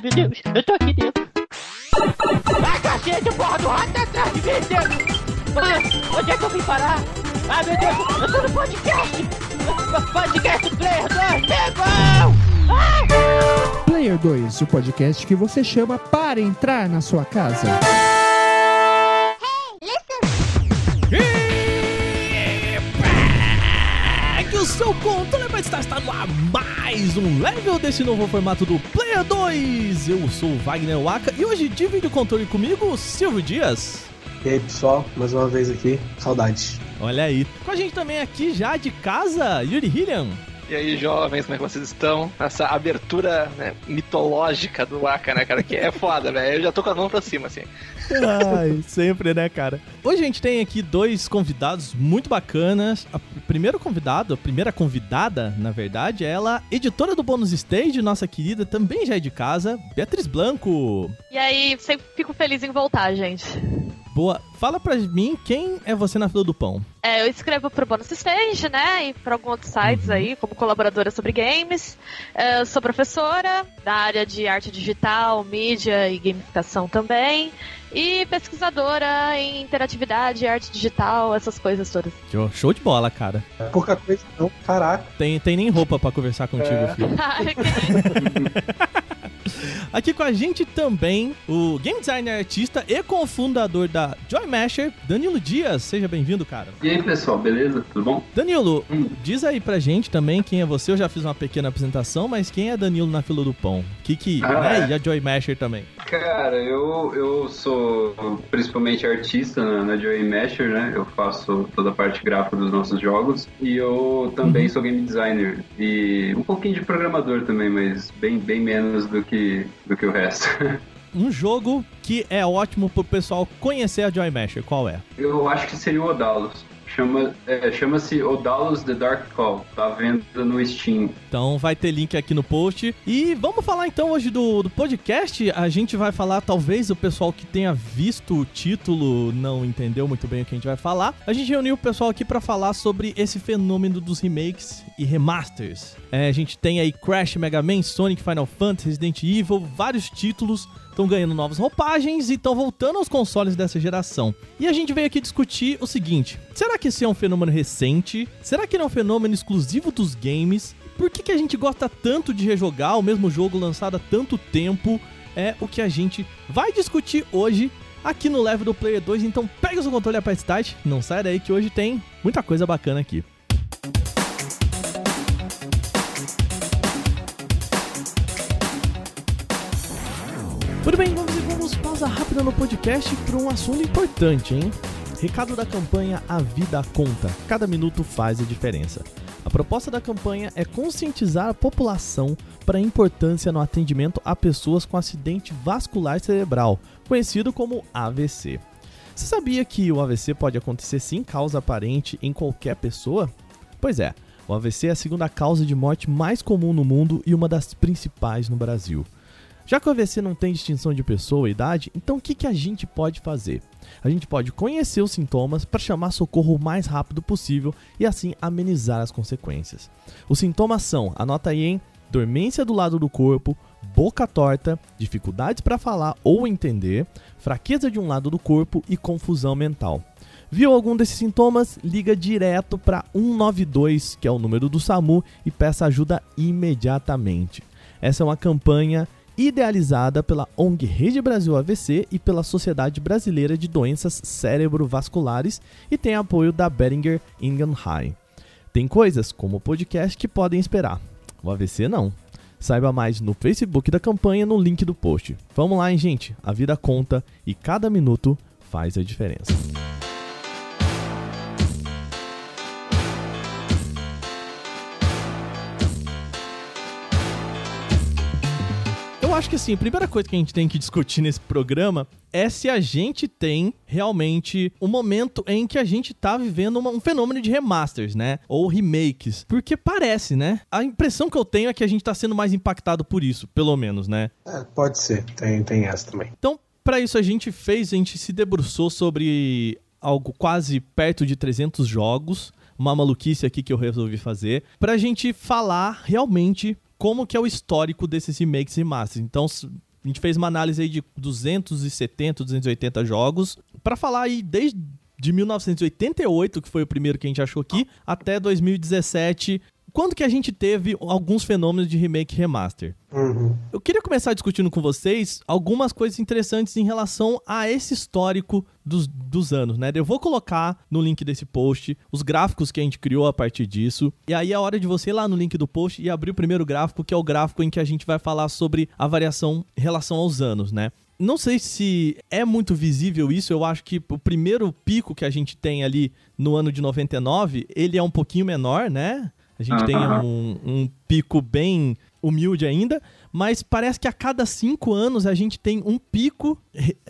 Ai, meu Deus, eu tô aqui dentro. Ai, cacete, porra do rato tá atrás de mim, Deus. Ah, onde é que eu vim parar? Ai, meu Deus, eu tô no podcast. Podcast Player 2, pegou! Ah! Player 2, o podcast que você chama para entrar na sua casa. O controle vai estar, está no ar mais um level desse novo formato do Player 2. Eu sou o Wagner Waka e hoje divide o controle comigo Silvio Dias. E aí, pessoal, mais uma vez aqui, saudades. Olha aí. Com a gente também aqui já de casa, Yuri Hillian. E aí, jovens, como é que vocês estão? Nessa abertura né, mitológica do Waka, né, cara? Que é foda, velho. Eu já tô com a mão pra cima, assim. Ai, sempre, né, cara? Hoje a gente tem aqui dois convidados muito bacanas. A primeiro convidado, a primeira convidada, na verdade, é ela, editora do Bônus Stage, nossa querida, também já é de casa, Beatriz Blanco. E aí, sempre fico feliz em voltar, gente. Boa. Fala pra mim quem é você na fila do pão. É, eu escrevo pro Bonus Stage, né? E pra alguns outros sites Uhum. aí, como colaboradora sobre games. É, eu sou professora da área de arte digital, mídia e gamificação também. E pesquisadora em interatividade, arte digital, essas coisas todas. Show- Show de bola, cara. Pouca coisa não, caraca. Tem, tem nem roupa pra conversar contigo, É. filho. Aqui com a gente também o game designer artista e cofundador da Joy Masher, Danilo Dias. Seja bem-vindo, cara. E aí pessoal, beleza? Tudo bom? Danilo, Hum. diz aí pra gente também quem é você. Eu já fiz uma pequena apresentação, mas quem é Danilo na fila do pão? Que que, Ah, né? é. E a Joy Masher também. Cara, eu, eu sou principalmente artista na, na Joy Masher, né? Eu faço toda a parte gráfica dos nossos jogos e eu também sou game designer e um pouquinho de programador também, mas bem, bem menos do que, do que o resto. Um jogo que é ótimo pro pessoal conhecer a Joy Masher. Qual é? Eu acho que seria o Odalos. Chama, é, Chama-se Odalos The Dark Call. Tá à venda no Steam. Então vai ter link aqui no post. E vamos falar então hoje do, do podcast. A gente vai falar, talvez o pessoal que tenha visto o título não entendeu muito bem o que a gente vai falar. A gente reuniu o pessoal aqui pra falar sobre esse fenômeno dos remakes e remasters. É, a gente tem aí Crash, Mega Man, Sonic, Final Fantasy, Resident Evil, vários títulos estão ganhando novas roupagens e estão voltando aos consoles dessa geração. E a gente veio aqui discutir o seguinte: será que esse é um fenômeno recente? Será que ele é um fenômeno exclusivo dos games? Por que, que a gente gosta tanto de rejogar o mesmo jogo lançado há tanto tempo? É o que a gente vai discutir hoje aqui no Level do Player 2. Então pega o seu controle e Start. Não sai daí que hoje tem muita coisa bacana aqui. Muito bem, vamos e vamos pausa rápida no podcast para um assunto importante, hein? Recado da campanha A Vida Conta. Cada minuto faz a diferença. A proposta da campanha é conscientizar a população para a importância no atendimento a pessoas com acidente vascular cerebral, conhecido como AVC. Você sabia que o AVC pode acontecer sem causa aparente em qualquer pessoa? Pois é, o AVC é a segunda causa de morte mais comum no mundo e uma das principais no Brasil. Já que o AVC não tem distinção de pessoa e idade, então o que, que a gente pode fazer? A gente pode conhecer os sintomas para chamar socorro o mais rápido possível e assim amenizar as consequências. Os sintomas são, anota aí, hein? Dormência do lado do corpo, boca torta, dificuldades para falar ou entender, fraqueza de um lado do corpo e confusão mental. Viu algum desses sintomas? Liga direto para 192, que é o número do SAMU, e peça ajuda imediatamente. Essa é uma campanha idealizada pela ONG Rede Brasil AVC e pela Sociedade Brasileira de Doenças Cerebrovasculares e tem apoio da Beringer High. Tem coisas, como o podcast, que podem esperar. O AVC não. Saiba mais no Facebook da campanha no link do post. Vamos lá, hein, gente? A vida conta e cada minuto faz a diferença. Acho que assim, a primeira coisa que a gente tem que discutir nesse programa é se a gente tem realmente um momento em que a gente tá vivendo uma- um fenômeno de remasters, né? Ou remakes. Porque parece, né? A impressão que eu tenho é que a gente tá sendo mais impactado por isso, pelo menos, né? É, pode ser, tem, tem essa também. Então, para isso a gente fez, a gente se debruçou sobre algo quase perto de 300 jogos, uma maluquice aqui que eu resolvi fazer, pra gente falar realmente como que é o histórico desses remakes e remasters. Então, A gente fez uma análise aí de 270, 280 jogos para falar aí desde de 1988, que foi o primeiro que a gente achou aqui, até 2017, quando que a gente teve alguns fenômenos de remake e remaster. Uhum. Eu queria começar discutindo com vocês algumas coisas interessantes em relação a esse histórico dos, dos anos, né? Eu vou colocar no link desse post os gráficos que a gente criou a partir disso. E aí é hora de você ir lá no link do post e abrir o primeiro gráfico, que é o gráfico em que a gente vai falar sobre a variação em relação aos anos, né? Não sei se é muito visível isso, eu acho que o primeiro pico que a gente tem ali no ano de 99, ele é um pouquinho menor, né? A gente tem um, um pico bem humilde ainda, mas parece que a cada cinco anos a gente tem um pico,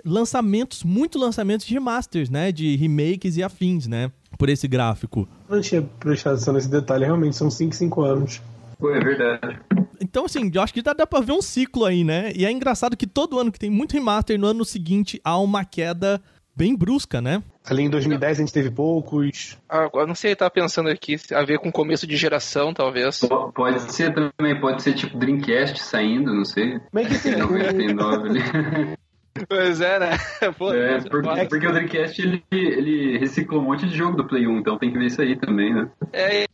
lançamentos, muito lançamentos de remasters, né? De remakes e afins, né? Por esse gráfico. Eu Não tinha prestado atenção nesse detalhe, realmente são 5, 5 anos. É verdade. Então, assim, eu acho que dá, dá pra ver um ciclo aí, né? E é engraçado que todo ano que tem muito remaster, no ano seguinte há uma queda bem brusca, né? Ali em 2010 a gente teve poucos. Ah, Agora, não sei, eu tava pensando aqui, a ver com começo de geração, talvez. Po- Pode ser também, pode ser tipo Dreamcast saindo, não sei. Como é que o- 99 ali. Pois é, né? Pô, É, porque, porque o Dreamcast ele, ele reciclou um monte de jogo do Play 1, então tem que ver isso aí também, né? É,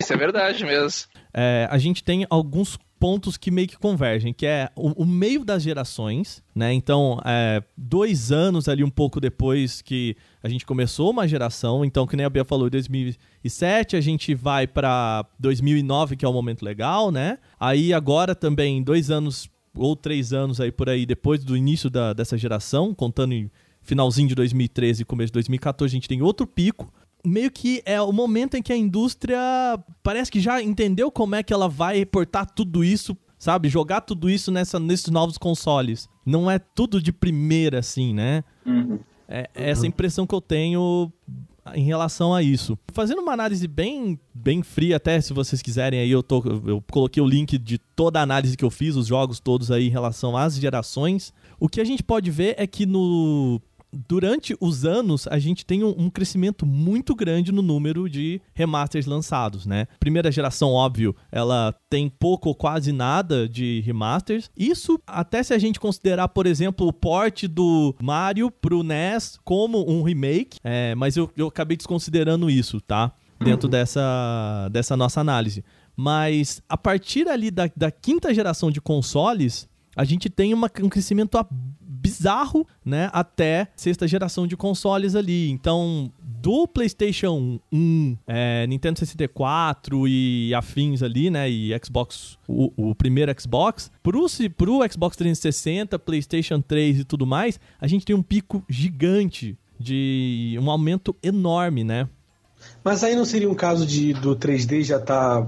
isso é verdade mesmo. é, a gente tem alguns pontos que meio que convergem, que é o, o meio das gerações, né? Então, é, dois anos ali um pouco depois que a gente começou uma geração, então, que nem a Bia falou, em 2007 a gente vai para 2009, que é o momento legal, né? Aí agora também, dois anos ou três anos aí por aí, depois do início da, dessa geração, contando em finalzinho de 2013 e começo de 2014, a gente tem outro pico, meio que é o momento em que a indústria parece que já entendeu como é que ela vai reportar tudo isso, sabe? Jogar tudo isso nessa, nesses novos consoles. Não é tudo de primeira, assim, né? Uhum. É é essa impressão que eu tenho em relação a isso. Fazendo uma análise bem, bem fria, até se vocês quiserem, aí eu, tô, eu coloquei o link de toda a análise que eu fiz, os jogos todos aí em relação às gerações. O que a gente pode ver é que no durante os anos, a gente tem um, um crescimento muito grande no número de remasters lançados, né? Primeira geração, óbvio, ela tem pouco ou quase nada de remasters. Isso até se a gente considerar, por exemplo, o port do Mario pro NES como um remake, é, mas eu, eu acabei desconsiderando isso, tá? Dentro dessa, dessa nossa análise. Mas a partir ali da, da quinta geração de consoles, a gente tem uma- um crescimento bizarro, né, até sexta geração de consoles ali. Então, do PlayStation 1, é, Nintendo 64 e afins ali, né, e Xbox, o, o primeiro Xbox, pro, pro Xbox 360, PlayStation 3 e tudo mais, a gente tem um pico gigante de um aumento enorme, né? Mas aí não seria um caso de do 3D já tá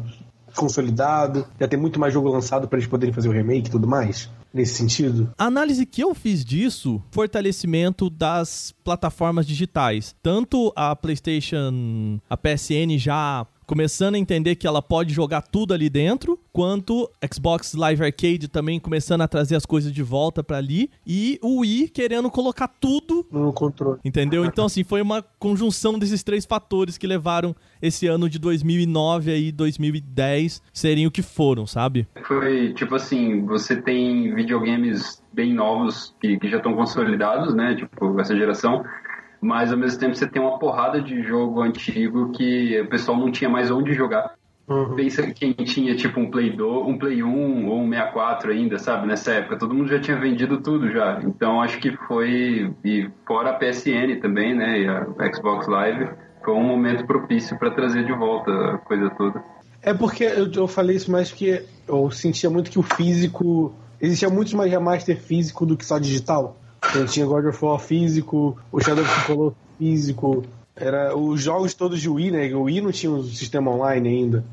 consolidado, já tem muito mais jogo lançado pra eles poderem fazer o remake e tudo mais? Nesse sentido? A análise que eu fiz disso, fortalecimento das plataformas digitais. Tanto a PlayStation, a PSN já começando a entender que ela pode jogar tudo ali dentro, quanto Xbox Live Arcade também começando a trazer as coisas de volta pra ali e o Wii querendo colocar tudo No controle. Entendeu? Então, assim, foi uma conjunção desses três fatores que levaram esse ano de 2009 aí, 2010, serem o que foram, sabe? Foi tipo assim, você tem videogames bem novos que, que já estão consolidados, né? Tipo, essa geração. Mas ao mesmo tempo você tem uma porrada de jogo antigo que o pessoal não tinha mais onde jogar. Uhum. Pensa que quem tinha tipo um Play 2, um Play 1 ou um 64 ainda, sabe? Nessa época, todo mundo já tinha vendido tudo já. Então acho que foi. E fora a PSN também, né? E a Xbox Live, foi um momento propício para trazer de volta a coisa toda. É porque eu, eu falei isso mais que eu sentia muito que o físico. Existia muito mais remaster físico do que só digital. Então tinha God of War físico, o Shadow of the Colossus físico. Era os jogos todos de Wii, né? O Wii não tinha um sistema online ainda.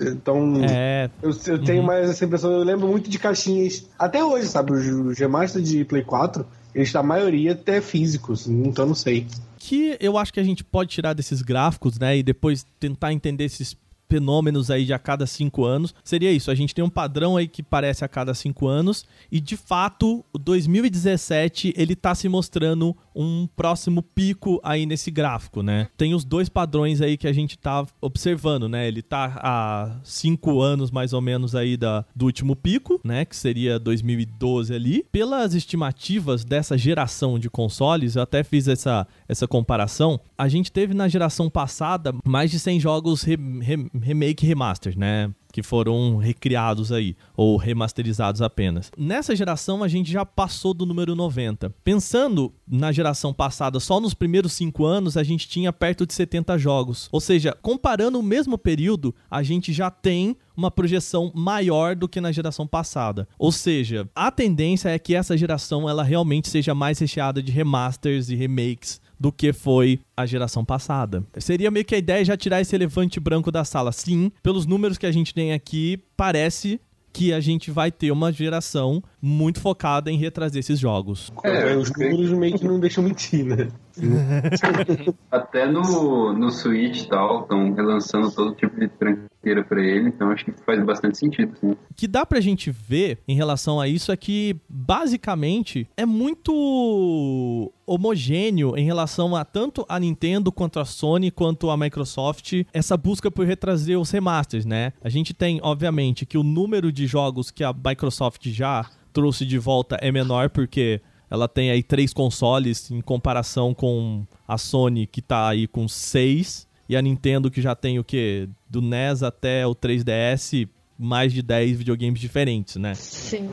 Então, É. eu, eu tenho mais essa impressão. Eu lembro muito de caixinhas. Até hoje, sabe? Os, remaster de Play 4, eles, a maioria, até físicos. Então, eu não sei. que eu acho que a gente pode tirar desses gráficos, né, e depois tentar entender esses fenômenos aí de a cada cinco anos, seria isso. A gente tem um padrão aí que parece a cada cinco anos, e de fato, o 2017 ele tá se mostrando um próximo pico aí nesse gráfico, né? Tem os dois padrões aí que a gente tá observando, né? Ele tá há cinco anos mais ou menos aí da, do último pico, né? Que seria 2012 ali. Pelas estimativas dessa geração de consoles, eu até fiz essa, essa comparação. A gente teve na geração passada mais de 100 jogos re, re, remake e remaster, né? Que foram recriados aí, ou remasterizados apenas. Nessa geração, a gente já passou do número 90. Pensando na geração passada, só nos primeiros 5 anos, a gente tinha perto de 70 jogos. Ou seja, comparando o mesmo período, a gente já tem uma projeção maior do que na geração passada. Ou seja, a tendência é que essa geração ela realmente seja mais recheada de remasters e remakes do que foi a geração passada. Seria meio que a ideia já tirar esse elefante branco da sala. Sim, pelos números que a gente tem aqui, parece que a gente vai ter uma geração muito focada em retrazer esses jogos. É, os números meio que não deixam mentir, né? Até no, no Switch e tal, estão relançando todo tipo de tranqueira para ele, então acho que faz bastante sentido. Sim. O que dá pra gente ver em relação a isso é que, basicamente, é muito homogêneo em relação a tanto a Nintendo quanto a Sony quanto a Microsoft essa busca por retrazer os remasters, né? A gente tem, obviamente, que o número de jogos que a Microsoft já trouxe de volta é menor porque ela tem aí três consoles em comparação com a Sony que tá aí com seis e a Nintendo que já tem o que do NES até o 3DS mais de 10 videogames diferentes, né? Sim.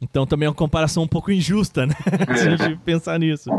Então também é uma comparação um pouco injusta, né? Se a gente pensar nisso.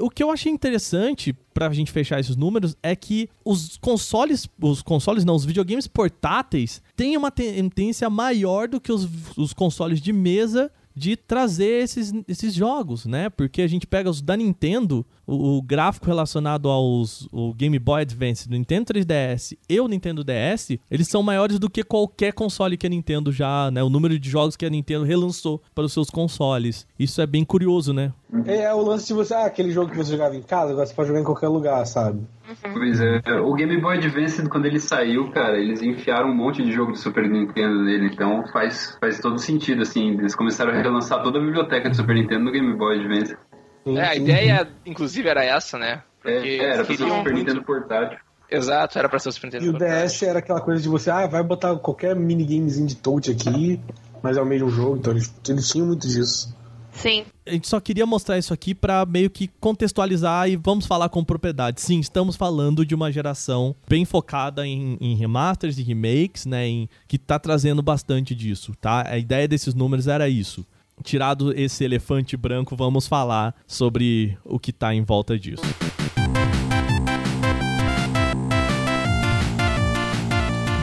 O que eu achei interessante pra gente fechar esses números é que os consoles, os consoles não, os videogames portáteis têm uma tendência maior do que os, os consoles de mesa de trazer esses, esses jogos, né? Porque a gente pega os da Nintendo, o, o, gráfico relacionado aos o Game Boy Advance, do Nintendo 3DS e o Nintendo DS, eles são maiores do que qualquer console que a Nintendo já, né? O número de jogos que a Nintendo relançou para os seus consoles. Isso é bem curioso, né? É, é o lance de você, ah, aquele jogo que você jogava em casa, agora você pode jogar em qualquer lugar, sabe? Pois é, o Game Boy Advance, quando ele saiu, cara, eles enfiaram um monte de jogo de Super Nintendo nele, então faz, faz todo sentido, assim, eles começaram a relançar toda a biblioteca de Super Nintendo no Game Boy Advance. É, a ideia, inclusive, era essa, né? Porque é, era pra ser o Super. Nintendo portátil. Exato, era pra ser o Super Nintendo E o portátil. DS era aquela coisa de você, ah, vai botar qualquer minigamezinho de touch aqui, mas é o mesmo jogo, então eles, eles tinham muito disso. Sim. A gente só queria mostrar isso aqui para meio que contextualizar e vamos falar com propriedade. Sim, estamos falando de uma geração bem focada em, em remasters e remakes, né? Em, que tá trazendo bastante disso, tá? A ideia desses números era isso. Tirado esse elefante branco, vamos falar sobre o que tá em volta disso.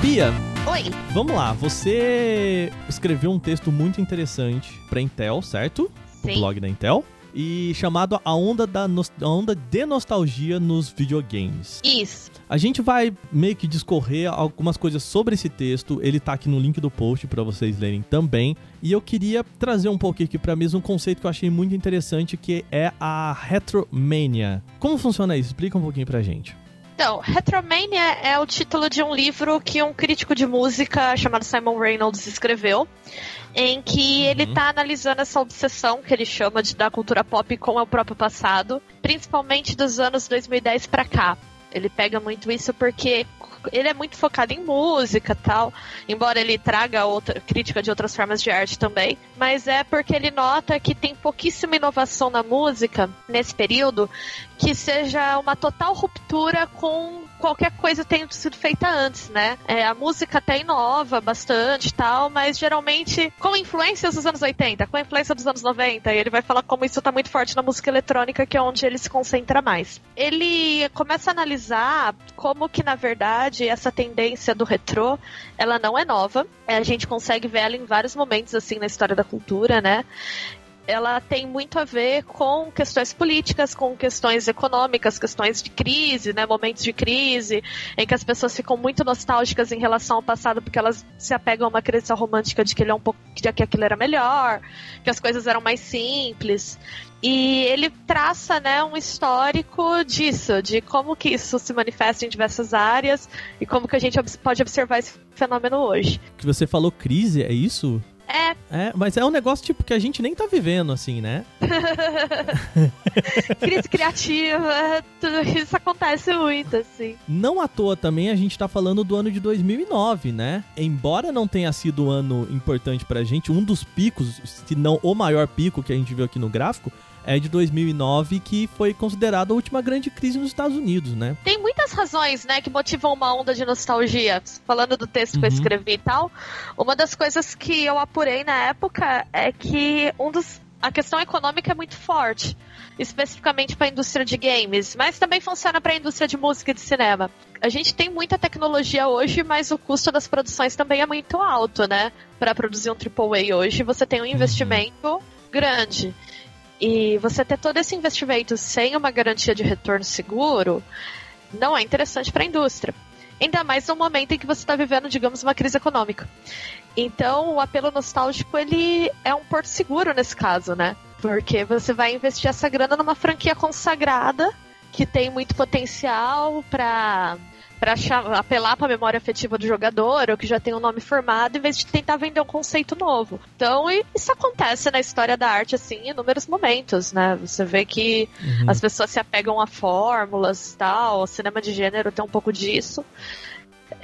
Bia, Oi. Vamos lá, você escreveu um texto muito interessante para Intel, certo? Sim. O blog da Intel. E chamado A Onda, da Nos- a Onda de Nostalgia nos Videogames. Isso. A gente vai meio que discorrer algumas coisas sobre esse texto. Ele tá aqui no link do post para vocês lerem também. E eu queria trazer um pouquinho aqui para mesa um conceito que eu achei muito interessante, que é a Retromania. Como funciona isso? Explica um pouquinho pra gente. Então, Retromania é o título de um livro que um crítico de música chamado Simon Reynolds escreveu, em que ele está analisando essa obsessão que ele chama de da cultura pop com o próprio passado, principalmente dos anos 2010 para cá. Ele pega muito isso porque ele é muito focado em música tal, embora ele traga outra crítica de outras formas de arte também, mas é porque ele nota que tem pouquíssima inovação na música nesse período que seja uma total ruptura com qualquer coisa tenha sido feita antes, né? É, a música até inova bastante e tal, mas geralmente com influências dos anos 80, com influência dos anos 90, e ele vai falar como isso tá muito forte na música eletrônica, que é onde ele se concentra mais. Ele começa a analisar como que, na verdade, essa tendência do retrô, ela não é nova. É, A gente consegue ver ela em vários momentos, assim, na história da cultura, né? Ela tem muito a ver com questões políticas, com questões econômicas, questões de crise, né, momentos de crise, em que as pessoas ficam muito nostálgicas em relação ao passado porque elas se apegam a uma crença romântica de que ele é um pouco de que aquilo era melhor, que as coisas eram mais simples. E ele traça, né, um histórico disso, de como que isso se manifesta em diversas áreas e como que a gente pode observar esse fenômeno hoje. Que você falou crise, é isso? É, né? É, mas é um negócio tipo que a gente nem tá vivendo, assim, né? Crise criativa, tudo isso acontece muito, assim. Não à toa também a gente tá falando do ano de 2009, né? Embora não tenha sido um ano importante pra gente, um dos picos, se não o maior pico que a gente viu aqui no gráfico, é de 2009, que foi considerada a última grande crise nos Estados Unidos, né? Tem muitas razões, né, que motivam uma onda de nostalgia. Falando do texto que eu Uhum. escrevi e tal, uma das coisas que eu apurei na época é que um dos a questão econômica é muito forte, especificamente para a indústria de games, mas também funciona para a indústria de música e de cinema. A gente tem muita tecnologia hoje, mas o custo das produções também é muito alto, né? Para produzir um AAA hoje, você tem um investimento grande. E você ter todo esse investimento sem uma garantia de retorno seguro não é interessante para a indústria. Ainda mais no momento em que você está vivendo, digamos, uma crise econômica. Então, o apelo nostálgico ele é um porto seguro nesse caso, né? Porque você vai investir essa grana numa franquia consagrada que tem muito potencial para para apelar para a memória afetiva do jogador ou que já tem um nome formado, em vez de tentar vender um conceito novo. Então, e isso acontece na história da arte assim em inúmeros momentos, né? Você vê que Uhum. as pessoas se apegam a fórmulas e tal, o cinema de gênero tem um pouco disso.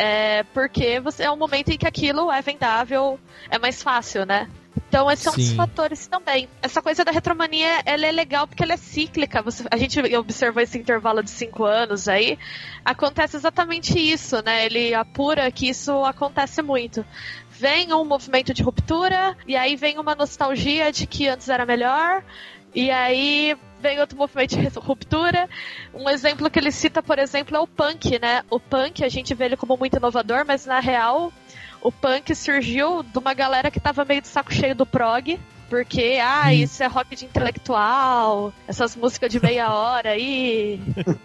É porque você, é um momento em que aquilo é vendável, é mais fácil, né? Então, esse um dos Sim. fatores também. Essa coisa da retromania, ela é legal porque ela é cíclica. Você, a gente observou esse intervalo de cinco anos aí. Acontece exatamente isso, né? Ele apura que isso acontece muito. Vem um movimento de ruptura, e aí vem uma nostalgia de que antes era melhor, e aí vem outro movimento de ruptura. Um exemplo que ele cita, por exemplo, é o punk, né? O punk, a gente vê ele como muito inovador, mas na real, o punk surgiu de uma galera que tava meio de saco cheio do prog. Porque, ah, isso é rock de intelectual, essas músicas de meia hora aí,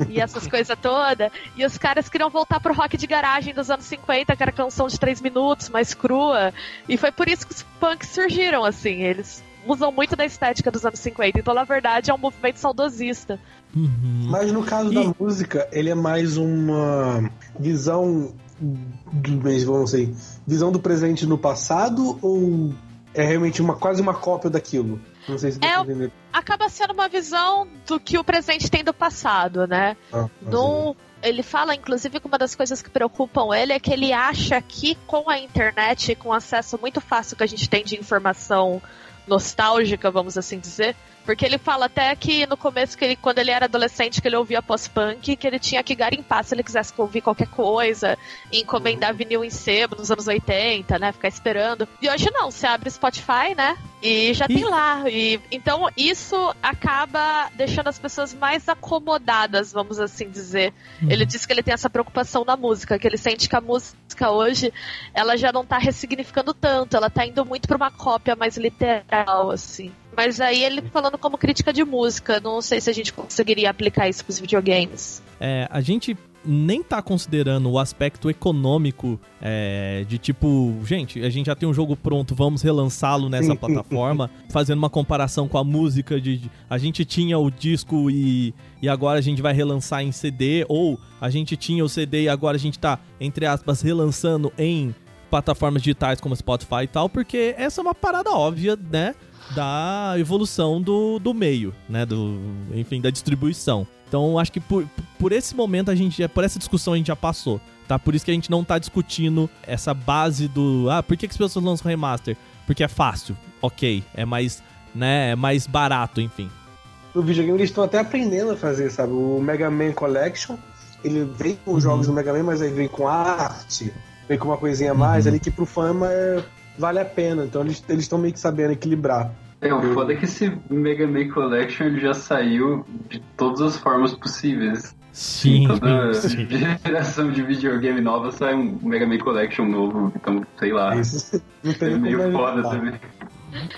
e essas coisas todas. E os caras queriam voltar pro rock de garagem dos anos 50, que era canção de três minutos, mais crua. E foi por isso que os punks surgiram, assim. Eles usam muito da estética dos anos 50. Então, na verdade, é um movimento saudosista. Uhum. Mas no caso E- da música, ele é mais uma visão do mês, vamos dizer, visão do presente no passado ou é realmente uma quase uma cópia daquilo? Não sei se dá É entender. Acaba sendo uma visão do que o presente tem do passado, né? Ah, Num- ele fala, inclusive, que uma das coisas que preocupam ele é que ele acha que com a internet, com o acesso muito fácil que a gente tem de informação nostálgica, vamos assim dizer, porque ele fala até que no começo, que ele, quando ele era adolescente, que ele ouvia pós-punk, que ele tinha que garimpar se ele quisesse ouvir qualquer coisa, e encomendar vinil em sebo nos anos 80, né? Ficar esperando. E hoje não, você abre Spotify, né? E já E- tem lá. E, então isso acaba deixando as pessoas mais acomodadas, vamos assim dizer. Ele diz que ele tem essa preocupação na música, que ele sente que a música hoje ela já não tá ressignificando tanto, ela tá indo muito pra uma cópia mais literal, assim. Mas aí ele falando como crítica de música, não sei se a gente conseguiria aplicar isso pros videogames. É, a gente nem tá considerando o aspecto econômico é, de tipo, gente, a gente já tem um jogo pronto, vamos relançá-lo nessa plataforma, fazendo uma comparação com a música de, de- a gente tinha o disco e, e agora a gente vai relançar em CD, ou a gente tinha o CD e agora a gente tá, entre aspas, relançando em plataformas digitais como Spotify e tal, porque essa é uma parada óbvia, né? Da evolução do, do meio, né? Do, enfim, da distribuição. Então, acho que por, por esse momento a gente, já- por essa discussão a gente já passou, tá? Por isso que a gente não tá discutindo essa base do, ah, por que, que as pessoas lançam remaster? Porque é fácil, ok, é mais, né, é mais barato, enfim. No videogame eles estão até aprendendo a fazer, sabe? O Mega Man Collection, ele vem com os jogos do Mega Man, mas aí vem com arte, vem com uma coisinha a mais Uhum. ali que pro fã é- vale a pena. Então eles estão meio que sabendo equilibrar. É, o foda é que esse Mega Man Collection ele já saiu de todas as formas possíveis. Sim, Toda sim. geração de videogame nova sai um Mega Man Collection novo. Então, sei lá. Isso não É meio foda evitar. também.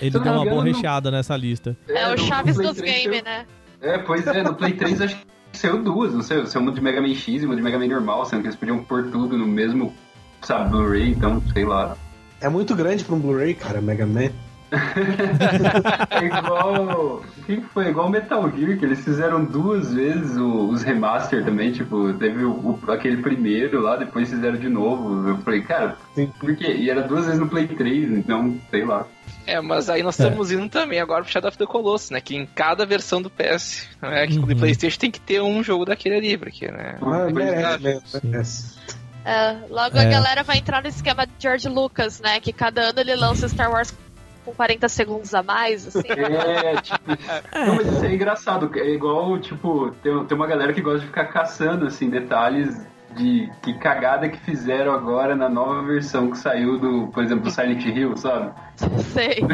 Ele deu uma boa recheada nessa lista. É, o no- Chaves dos 3 games, né? É, pois é, no Play 3 acho que saiu duas, não sei, saiu uma de Mega Man X e uma de Mega Man normal, sendo que eles podiam pôr tudo no mesmo, sabe, Blu-ray, então, sei lá. É muito grande pra um Blu-ray, cara, Mega Man. É igual. O que foi? Igual Metal Gear, que eles fizeram duas vezes o- os remaster também, tipo, teve o, o- aquele primeiro lá, depois fizeram de novo. Eu falei, cara, Sim. por quê? E era duas vezes no Play 3, então, sei lá. É, mas aí nós estamos indo também agora pro Shadow of the Colossus, né? Que em cada versão do PS, né? Que Uhum. do Playstation tem que ter um jogo daquele ali, porque, né? Ah, merece, Verdade. merece. É, logo É. a galera vai entrar no esquema de George Lucas, né? Que cada ano ele lança Star Wars com 40 segundos a mais, assim. É, tipo. Não, mas isso é engraçado. É igual, tipo, tem, tem uma galera que gosta de ficar caçando, assim, detalhes de que cagada que fizeram agora na nova versão que saiu do, por exemplo, do Silent Hill, sabe? Sei.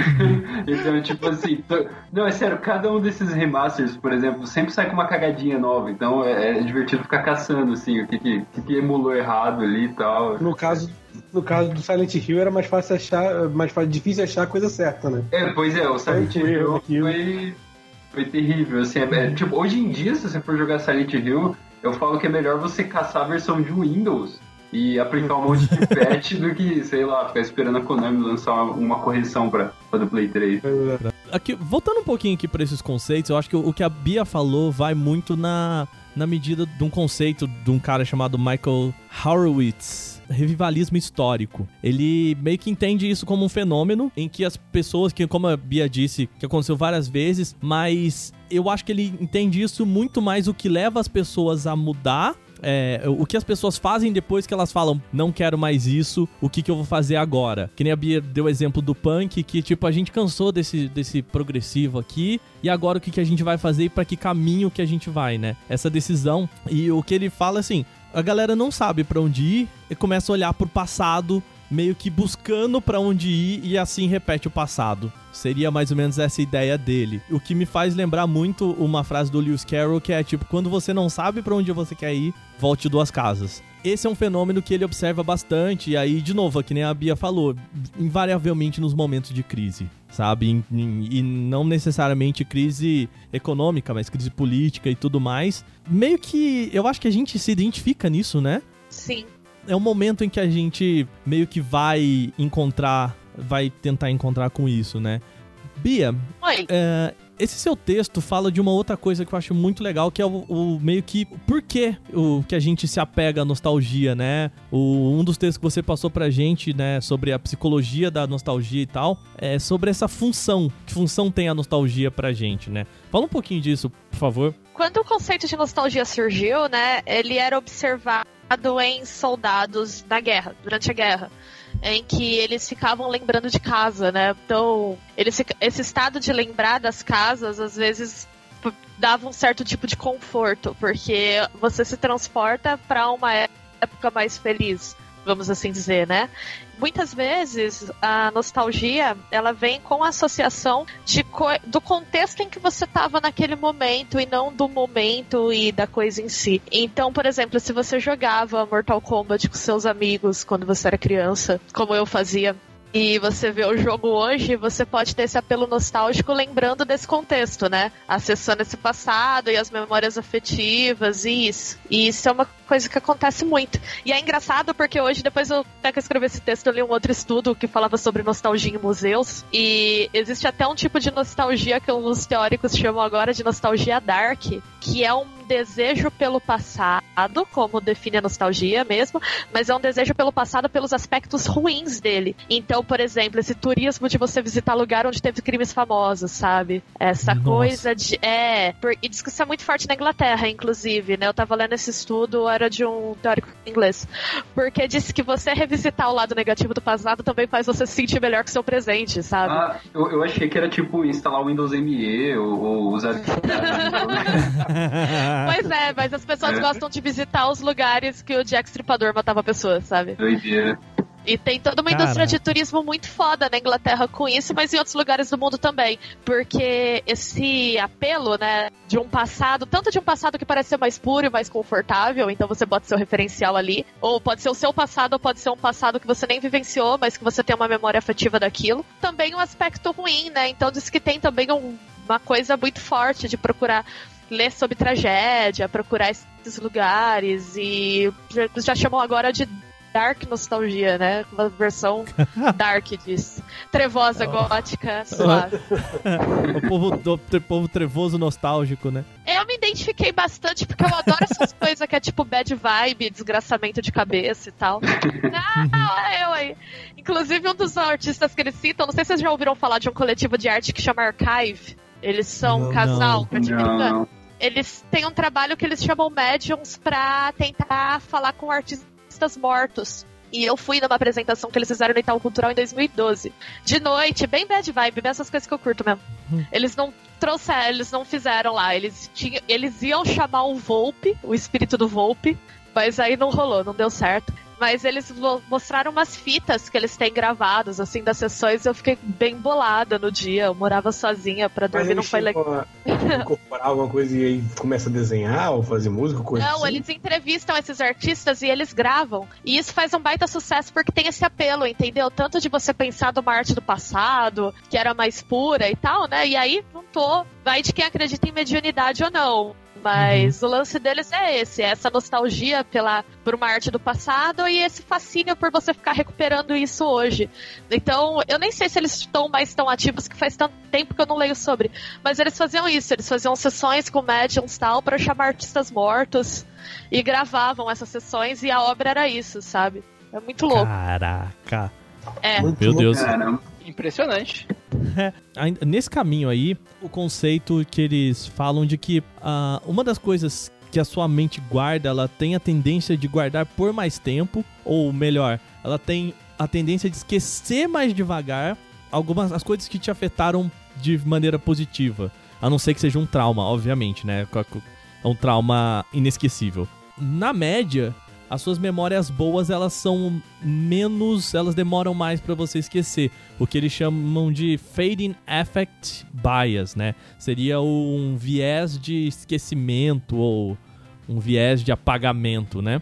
Então, tipo assim, to- não, é sério, cada um desses remasters, por exemplo, sempre sai com uma cagadinha nova, então é, é divertido ficar caçando, assim, o que que, que que emulou errado ali e tal. No caso, no caso do Silent Hill era mais fácil achar, mais fácil, difícil achar a coisa certa, né? É, pois é, o Silent Foi Hill foi, foi terrível, assim, é- é, tipo, hoje em dia, se você for jogar Silent Hill, eu falo que é melhor você caçar a versão de Windows e aplicar um monte de patch do que, sei lá, ficar esperando a Konami lançar uma, correção pra, pra do Play 3. Aqui, voltando um pouquinho aqui pra esses conceitos, eu acho que o, o que a Bia falou vai muito na, na medida de um conceito de um cara chamado Michael Horowitz. Revivalismo histórico. Ele meio que entende isso como um fenômeno em que as pessoas, que como a Bia disse, que aconteceu várias vezes, mas eu acho que ele entende isso muito mais o que leva as pessoas a mudar é, o que as pessoas fazem depois que elas falam, não quero mais isso, o que, que eu vou fazer agora? Que nem a Bia deu o exemplo do punk, que tipo, a gente cansou desse, desse progressivo aqui, e agora o que, que a gente vai fazer e pra que caminho que a gente vai, né? Essa decisão. E o que ele fala assim, a galera não sabe pra onde ir e começa a olhar pro passado, meio que buscando pra onde ir e assim repete o passado. Seria mais ou menos essa ideia dele. O que me faz lembrar muito uma frase do Lewis Carroll que é tipo, quando você não sabe pra onde você quer ir, volte duas casas. Esse é um fenômeno que ele observa bastante, e aí, de novo, que nem a Bia falou, invariavelmente nos momentos de crise, sabe? Em- E não necessariamente crise econômica, mas crise política e tudo mais. Meio que eu acho que a gente se identifica nisso, né? Sim. é um momento em que a gente meio que vai encontrar, vai tentar encontrar com isso, né? Bia, Oi. é, esse seu texto fala de uma outra coisa que eu acho muito legal, que é o, o meio que por que o que a gente se apega à nostalgia, né? O, um dos textos que você passou pra gente, né, sobre a psicologia da nostalgia e tal, é sobre essa função, que função tem a nostalgia pra gente, né? Fala um pouquinho disso, por favor. Quando o conceito de nostalgia surgiu, né, ele era observado em soldados na guerra, durante a guerra, em que eles ficavam lembrando de casa, né? Então, eles, esse estado de lembrar das casas, às vezes dava um certo tipo de conforto, porque você se transporta para uma época mais feliz, vamos assim dizer, né? Muitas vezes a nostalgia ela vem com a associação de do contexto em que você estava naquele momento e não do momento e da coisa em si. Então, por exemplo, se você jogava Mortal Kombat com seus amigos quando você era criança, como eu fazia, e você vê o jogo hoje, você pode ter esse apelo nostálgico lembrando desse contexto, né? Acessando esse passado e as memórias afetivas e isso. E isso é uma coisa que acontece muito. E é engraçado porque hoje, depois eu até que eu escrevi esse texto, eu li um outro estudo que falava sobre nostalgia em museus. E existe até um tipo de nostalgia que os teóricos chamam agora de nostalgia dark, que é um desejo pelo passado, como define a nostalgia mesmo, mas é um desejo pelo passado pelos aspectos ruins dele. Então, por exemplo, esse turismo de você visitar lugar onde teve crimes famosos, sabe? Essa Nossa. coisa de. É. por- e diz que isso é muito forte na Inglaterra, inclusive, né? Eu tava lendo esse estudo, era de um teórico inglês. Porque disse que você revisitar o lado negativo do passado também faz você se sentir melhor com o seu presente, sabe? Ah, eu, eu achei que era tipo instalar o Windows ME ou, ou usar. Pois é, mas as pessoas É. gostam de visitar os lugares que o Jack Stripador matava pessoas, sabe? Doideira. E tem toda uma Cara. indústria de turismo muito foda na Inglaterra com isso, mas em outros lugares do mundo também. Porque esse apelo, né, de um passado, tanto de um passado que parece ser mais puro e mais confortável, então você bota seu referencial ali, ou pode ser o seu passado, ou pode ser um passado que você nem vivenciou, mas que você tem uma memória afetiva daquilo. Também um aspecto ruim, né? Então diz que tem também um- uma coisa muito forte de procurar ler sobre tragédia, procurar esses lugares e já, já chamam agora de dark nostalgia, né? Uma versão dark disso. Trevosa, gótica, suave. o povo, do, o povo trevoso nostálgico, né? Eu me identifiquei bastante, porque eu adoro essas coisas que é tipo bad vibe, desgraçamento de cabeça e tal. ah, eu aí. Inclusive, um dos artistas que eles citam, não sei se vocês já ouviram falar de um coletivo de arte que chama Archive. Eles são um Não, casal não. Eles têm um trabalho que eles chamam médiums pra tentar falar com artistas mortos. E eu fui numa apresentação que eles fizeram no Itaú Cultural em 2012. De noite, bem bad vibe, bem essas coisas que eu curto mesmo. Eles não trouxeram, eles não fizeram lá. Eles, tinham, eles iam chamar o Volpe, o espírito do Volpe, mas aí não rolou, não deu certo. Mas eles mo- mostraram umas fitas que eles têm gravadas, assim, das sessões. Eu fiquei bem bolada no dia. Eu morava sozinha pra dormir, não foi legal. incorporar alguma coisa e aí começa a desenhar ou fazer música, coisa Não, assim? eles entrevistam esses artistas e eles gravam. E isso faz um baita sucesso porque tem esse apelo, entendeu? Tanto de você pensar de uma arte do passado, que era mais pura e tal, né? E aí, não tô. Vai de quem acredita em mediunidade ou não. Mas o lance deles é esse, é essa nostalgia pela, por uma arte do passado e esse fascínio por você ficar recuperando isso hoje. Então, eu nem sei se eles estão mais tão ativos, que faz tanto tempo que eu não leio sobre. Mas eles faziam isso, eles faziam sessões com médiums e tal para chamar artistas mortos e gravavam essas sessões e a obra era isso, sabe? É muito louco. Caraca. É. Muito Meu louco. Deus. Caramba. Impressionante. Ainda- Nesse caminho aí, o conceito que eles falam de que ah, uma das coisas que a sua mente guarda, ela tem a tendência de guardar por mais tempo, ou melhor, ela tem a tendência de esquecer mais devagar algumas as coisas que te afetaram de maneira positiva, a não ser que seja um trauma, obviamente, né? É um trauma inesquecível. Na média, as suas memórias boas elas são menos, elas demoram mais pra você esquecer, o que eles chamam de fading affect bias, né? Seria um viés de esquecimento ou um viés de apagamento, né?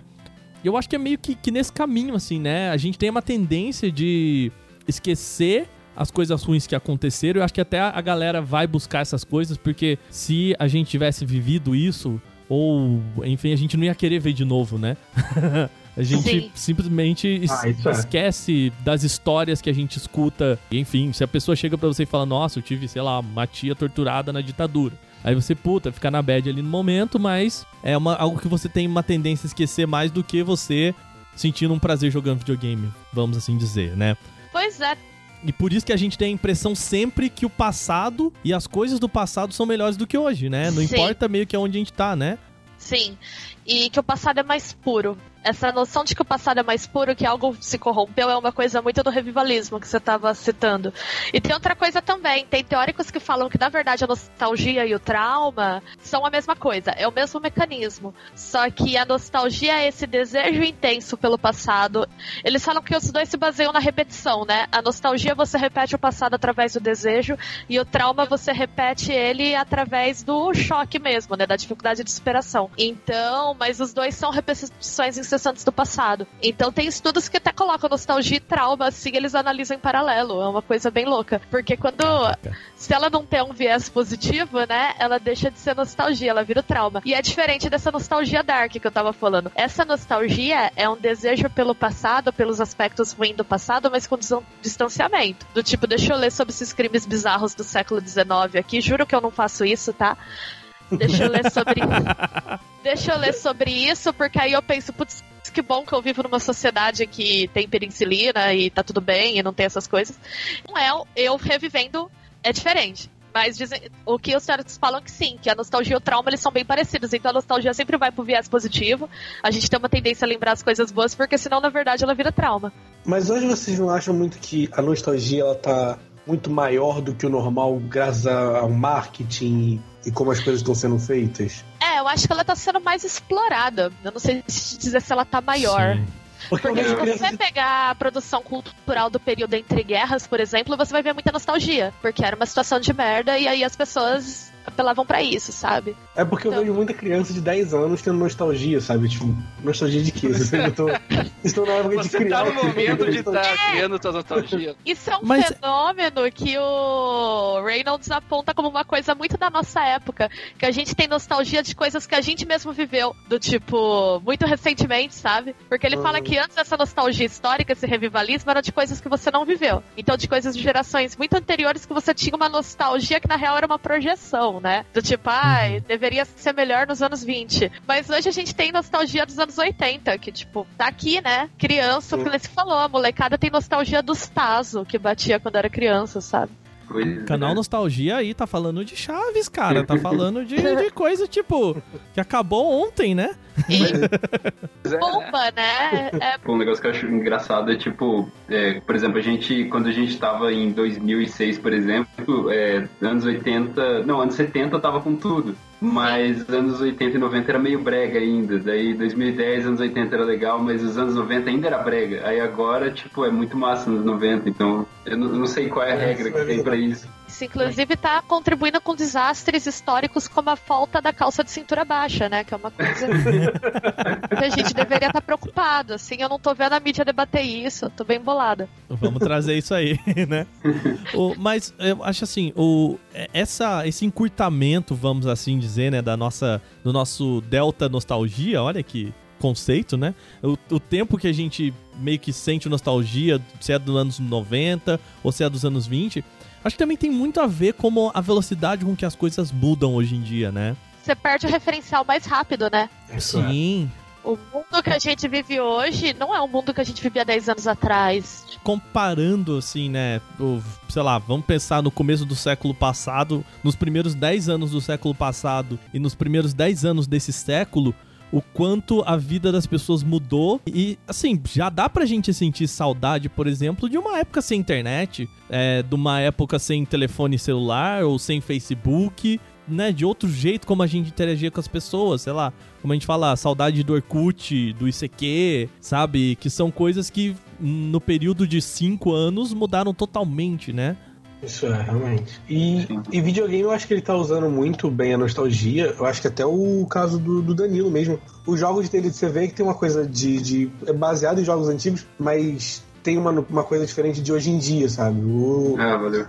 E eu acho que é meio que, que nesse caminho, assim, né? A gente tem uma tendência de esquecer as coisas ruins que aconteceram. Eu acho que até a galera vai buscar essas coisas, porque se a gente tivesse vivido isso, ou, enfim, a gente não ia querer ver de novo, né? a gente Sim. simplesmente es- Ah, é. esquece das histórias que a gente escuta. E, Enfim, se a pessoa chega pra você e fala, nossa, eu tive, sei lá, uma tia torturada na ditadura. Aí você, puta, fica na bad ali no momento, mas é uma, algo que você tem uma tendência a esquecer mais do que você sentindo um prazer jogando videogame, vamos assim dizer, né? Pois é, E por isso que a gente tem a impressão sempre que o passado e as coisas do passado são melhores do que hoje, né? Não Sim. importa meio que onde a gente tá, né? sim. E que o passado é mais puro. Essa noção de que o passado é mais puro, que algo se corrompeu, é uma coisa muito do revivalismo que você estava citando. E tem outra coisa também, tem teóricos que falam que, na verdade, a nostalgia e o trauma são a mesma coisa, é o mesmo mecanismo. Só que a nostalgia é esse desejo intenso pelo passado. Eles falam que os dois se baseiam na repetição, né? A nostalgia você repete o passado através do desejo, e o trauma você repete ele através do choque mesmo, né? Da dificuldade de superação. Então, mas os dois são repetições incessantes do passado. Então tem estudos que até colocam nostalgia e trauma, assim, eles analisam em paralelo. É uma coisa bem louca. Porque quando. Se ela não tem um viés positivo, né? Ela deixa de ser nostalgia, ela vira o trauma. E é diferente dessa nostalgia dark que eu tava falando. Essa nostalgia é um desejo pelo passado, pelos aspectos ruins do passado, mas com distan- distanciamento. Do tipo, deixa eu ler sobre esses crimes bizarros do século XIX aqui. Juro que eu não faço isso, tá? Deixa eu ler sobre. Deixa eu ler sobre isso, porque aí eu penso, putz, que bom que eu vivo numa sociedade que tem penicilina e tá tudo bem e não tem essas coisas. Não é, eu revivendo é diferente. Mas dizem, o que os teóricos falam que sim, que a nostalgia e o trauma eles são bem parecidos. Então a nostalgia sempre vai pro viés positivo. A gente tem uma tendência a lembrar as coisas boas, porque senão, na verdade, ela vira trauma. Mas hoje vocês não acham muito que a nostalgia ela tá muito maior do que o normal graças ao marketing e como as coisas estão sendo feitas? É, eu acho que ela tá sendo mais explorada. Eu não sei se dizer se ela tá maior. Sim. Porque Porque se você pegar a produção cultural do período entre guerras, por exemplo, você vai ver muita nostalgia. Porque era uma situação de merda e aí as pessoas apelavam pra isso, sabe? É porque eu Então- vejo muita criança de 10 anos tendo nostalgia, sabe? Tipo, nostalgia de quê? Você perguntou. Estão na época de Você criar. tá no momento de estar criando tua nostalgia. Isso é um Mas- fenômeno que o Reynolds aponta como uma coisa muito da nossa época. Que a gente tem nostalgia de coisas que a gente mesmo viveu. Do tipo, muito recentemente, sabe? Porque ele fala Uhum. que antes dessa nostalgia histórica, esse revivalismo, era de coisas que você não viveu. Então, de coisas de gerações muito anteriores que você tinha uma nostalgia que na real era uma projeção. Né? Do tipo, ai, deveria ser melhor nos anos 20. Mas hoje a gente tem nostalgia dos anos 80, que, tipo, tá aqui, né? Criança, o que você falou, a molecada tem nostalgia dos Tazo, que batia quando era criança, sabe? Pois Canal é. Nostalgia aí tá falando de Chaves, cara. Tá falando de, de coisa, tipo, que acabou ontem, né? Pois é, né? Bomba, né? É, Um negócio que eu acho engraçado é tipo, é, por exemplo, a gente, quando a gente tava em 2006, por exemplo, é, anos 80, não, anos 70 tava com tudo, mas anos 80 e 90 era meio brega ainda, daí 2010, anos 80 era legal, mas os anos 90 ainda era brega, aí agora, tipo, é muito massa nos 90, então eu não, eu não sei qual é a É, regra isso é que tem pra isso. Isso, inclusive, tá contribuindo com desastres históricos como a falta da calça de cintura baixa, né? Que é uma coisa que a gente deveria estar preocupado. Assim, eu não tô vendo a mídia debater isso, eu tô bem bolada. Vamos trazer isso aí, né? O- mas eu acho assim, o, essa, esse encurtamento, vamos assim dizer, né, da nossa, do nosso delta nostalgia, olha que conceito, né? O, o tempo que a gente meio que sente nostalgia, se é dos anos 90 ou se é dos anos 20, acho que também tem muito a ver com a velocidade com que as coisas mudam hoje em dia, né? Você perde o referencial mais rápido, né? Sim. O mundo que a gente vive hoje não é o mundo que a gente vivia 10 anos atrás. comparando, assim, né? o- sei lá, vamos pensar no começo do século passado, nos primeiros 10 anos do século passado e nos primeiros 10 anos desse século, o quanto a vida das pessoas mudou. E, assim, já dá pra gente sentir saudade, por exemplo, de uma época sem internet, é, de uma época sem telefone celular ou sem Facebook. Né, de outro jeito como a gente interagia com as pessoas, sei lá, como a gente fala, saudade do Orkut, do ICQ, sabe? Que são coisas que no período de cinco anos mudaram totalmente, né? Isso é, realmente. E, e videogame eu acho que ele tá usando muito bem a nostalgia. Eu acho que até o caso do, do Danilo mesmo. Os jogos dele você vê que tem uma coisa de. de é baseado em jogos antigos, mas tem uma, uma coisa diferente de hoje em dia, sabe? O, Ah, valeu.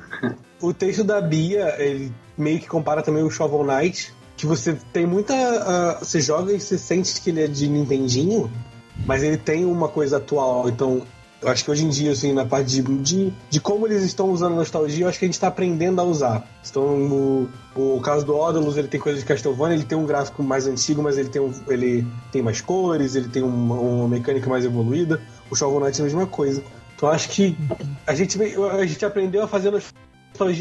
o texto da Bia, ele meio que compara também o Shovel Knight, que você tem muita. ah, você joga e você sente que ele é de Nintendinho, mas ele tem uma coisa atual. Então, eu acho que hoje em dia, assim, na parte de, de, de como eles estão usando nostalgia, eu acho que a gente está aprendendo a usar. Então, o, o caso do Odalus, ele tem coisa de Castlevania, ele tem um gráfico mais antigo, mas ele tem, um, ele tem mais cores, ele tem uma, uma mecânica mais evoluída. O Shovel Knight é a mesma coisa. Então, acho que a gente, a gente aprendeu a fazer nostalgia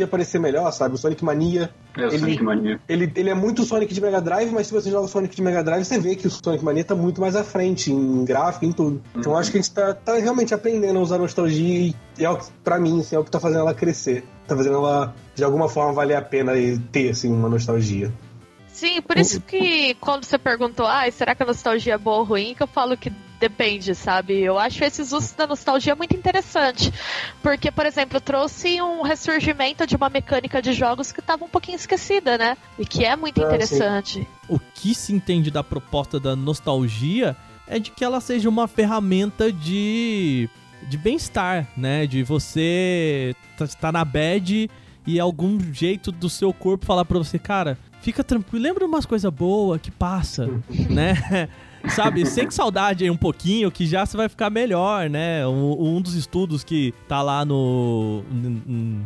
parecer melhor, sabe? O Sonic Mania, É o Ele- Sonic Mania. ele, ele é muito Sonic de Mega Drive, mas se você joga o Sonic de Mega Drive, você vê que o Sonic Mania tá muito mais à frente, em gráfico, em tudo. Então eu acho que a gente tá, tá realmente aprendendo a usar nostalgia e é o que, pra mim, assim, é o que tá fazendo ela crescer. Tá fazendo ela, de alguma forma, valer a pena e ter, assim, uma nostalgia. Sim, por isso que quando você perguntou, ah, será que a nostalgia é boa ou ruim, que eu falo que depende, sabe? Eu acho esses usos da nostalgia muito interessante. Porque, por exemplo, trouxe um ressurgimento de uma mecânica de jogos que estava um pouquinho esquecida, né? E que é muito Ah, interessante. O que se entende da proposta da nostalgia é de que ela seja uma ferramenta de, de bem-estar, né? De você tá, tá na bad e algum jeito do seu corpo falar pra você, cara, fica tranquilo, lembra umas coisas boas que passa, né? Sabe, sente saudade aí um pouquinho que já você vai ficar melhor, né? Um, um dos estudos que tá lá no.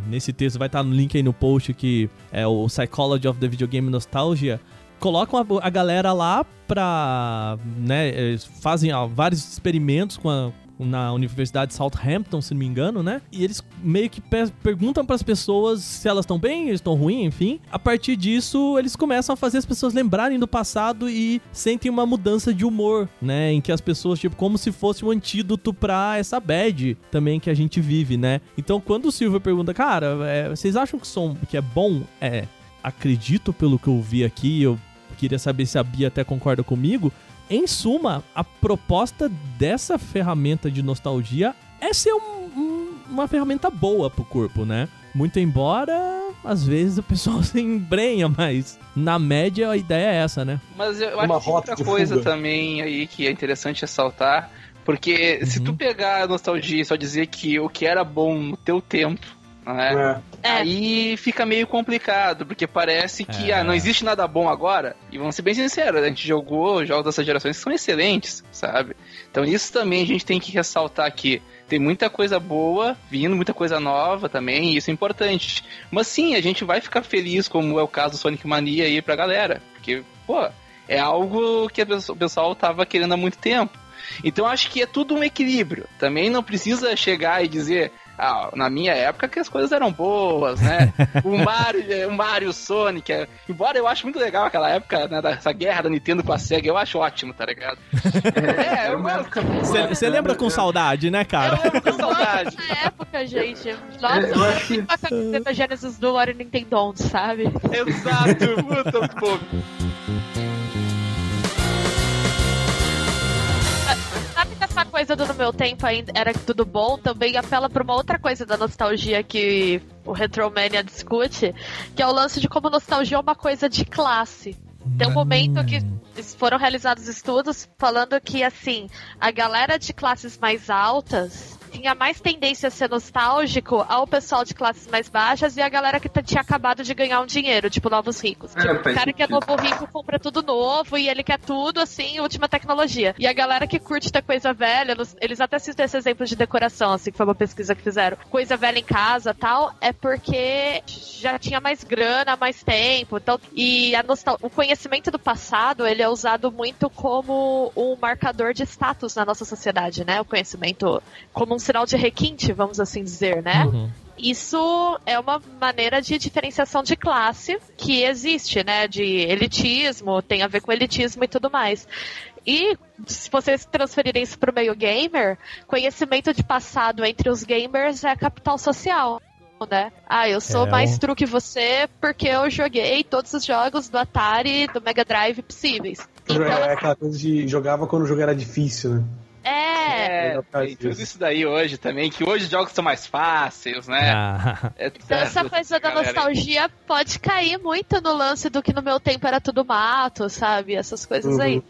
Nesse texto, vai estar no link aí no post que é o Psychology of the Video Game Nostalgia. Colocam a, galera lá pra. né? Fazem ó, vários experimentos com a, na Universidade de Southampton, se não me engano, né? E eles meio que pe- perguntam pras pessoas se elas estão bem, eles estão ruins, enfim. A partir disso, eles começam a fazer as pessoas lembrarem do passado e sentem uma mudança de humor, né? Em que as pessoas, tipo, como se fosse um antídoto pra essa bad também que a gente vive, né? Então, quando o Silvio pergunta, cara, é, vocês acham que, som, que é bom? É, acredito pelo que eu vi aqui, eu queria saber se a Bia até concorda comigo. Em suma, a proposta dessa ferramenta de nostalgia é ser um- um- uma ferramenta boa pro corpo, né? Muito embora, às vezes, o pessoal se embrenha, mas na média a ideia é essa, né? Mas eu Uma acho que outra coisa fuga. também aí que é interessante ressaltar. Porque se Uhum. tu pegar a nostalgia e só dizer que o que era bom no teu tempo né? É. Aí fica meio complicado, porque parece que É. ah, não existe nada bom agora. E vamos ser bem sinceros, a gente jogou jogos dessas gerações que são excelentes, sabe? Então isso também a gente tem que ressaltar aqui. Tem muita coisa boa vindo, muita coisa nova também, e isso é importante. Mas sim, a gente vai ficar feliz, como é o caso do Sonic Mania aí pra galera. Porque, pô, é algo que a pessoa- o pessoal tava querendo há muito tempo. Então acho que é tudo um equilíbrio. Também não precisa chegar e dizer, ah, na minha época que as coisas eram boas, né? o Mario, o Mario, Sonic, é- embora eu acho muito legal aquela época, né, dessa guerra da Nintendo com a SEGA, eu acho ótimo, tá ligado? É, eu Você né? lembra com Eu- saudade, né, cara? Eu lembro com saudade. Na época, gente. Nossa, É, eu acho que- com a camiseta Genesis do Wario Nintendo, sabe? Exato, puta, muito essa coisa do no meu tempo ainda era tudo bom também apela pra uma outra coisa da nostalgia que o Retromania discute, que é o lance de como nostalgia é uma coisa de classe. Tem um momento que foram realizados estudos falando que, assim, a galera de classes mais altas tinha mais tendência a ser nostálgico ao pessoal de classes mais baixas e a galera que tinha acabado de ganhar um dinheiro, tipo novos ricos. É, Tipo, o cara que é novo rico compra tudo novo e ele quer tudo, assim, última tecnologia. E a galera que curte ter coisa velha, eles- até citam esse exemplo de decoração, assim, que foi uma pesquisa que fizeram. Coisa velha em casa tal, é porque já tinha mais grana, mais tempo. Então, e a nostal o conhecimento do passado, ele é usado muito como um marcador de status na nossa sociedade, né? O conhecimento como um sinal de requinte, vamos assim dizer, né? Uhum. Isso é uma maneira de diferenciação de classe que existe, né? De elitismo, tem a ver com elitismo e tudo mais. E se vocês transferirem isso para o meio gamer, conhecimento de passado entre os gamers é capital social. Né? Ah, eu sou É, mais true que você porque eu joguei todos os jogos do Atari, do Mega Drive possíveis. Então, É aquela coisa de jogava quando o jogo era difícil, né? É. É, tem tudo isso daí hoje também, que hoje os jogos são mais fáceis, né? Ah, É, Então, essa coisa da galera nostalgia pode cair muito no lance do que no meu tempo era tudo mato, sabe? Essas coisas Uhum. aí.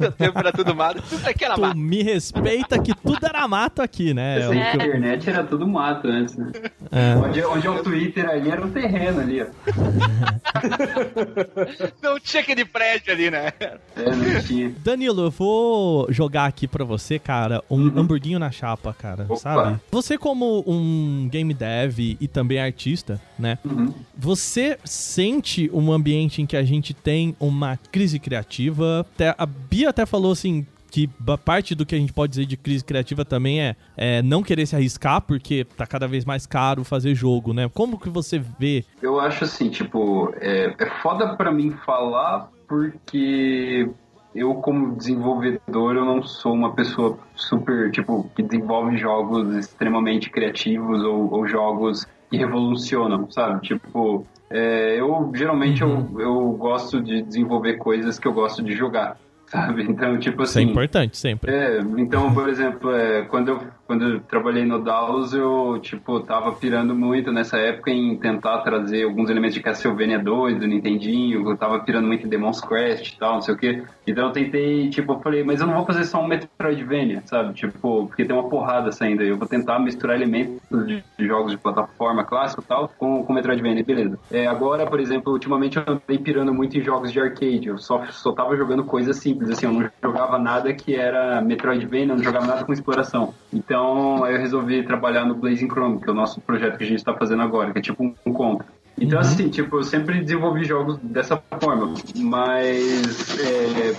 É tempo era tudo mato, tudo aqui era tu mato. me respeita que tudo era mato aqui, né? Essa É. internet era tudo mato antes, né? é. Onde, onde é o Twitter ali era um terreno ali, ó. Não tinha aquele prédio ali, né? É, não tinha. Danilo, eu vou jogar aqui pra você, cara, um Uhum. hamburguinho na chapa, cara, Opa. sabe? Você como um game dev e também artista, né? Uhum. Você sente um ambiente em que a gente tem uma crise criativa? Até- a Bia até falou assim que parte do que a gente pode dizer de crise criativa também é, é não querer se arriscar porque tá cada vez mais caro fazer jogo, né? Como que você vê? Eu acho assim, tipo, é, é foda pra mim falar porque eu, como desenvolvedor, eu não sou uma pessoa super, tipo, que desenvolve jogos extremamente criativos ou, ou jogos que revolucionam, sabe? Tipo, é, eu geralmente eu, eu gosto de desenvolver coisas que eu gosto de jogar, sabe? Então, tipo Isso é assim. importante sempre. É, então, por exemplo, é, quando, eu, quando eu trabalhei no Dallas, eu, tipo, tava pirando muito nessa época em tentar trazer alguns elementos de Castlevania 2 do Nintendinho, eu tava pirando muito em Demon's Quest e tal, não sei o quê. Então eu tentei, tipo, eu falei, mas eu não vou fazer só um Metroidvania, sabe? Tipo, porque tem uma porrada saindo aí, eu vou tentar misturar elementos de, de jogos de plataforma clássico e tal com, com Metroidvania, beleza. É, agora, por exemplo, ultimamente eu andei pirando muito em jogos de arcade, eu só, só tava jogando coisas simples, assim, eu não jogava nada que era Metroidvania, eu não jogava nada com exploração. Então eu resolvi trabalhar no Blazing Chrome, que é o nosso projeto que a gente tá fazendo agora, que é tipo um, um. Então, assim, tipo, eu sempre desenvolvi jogos dessa forma, mas é,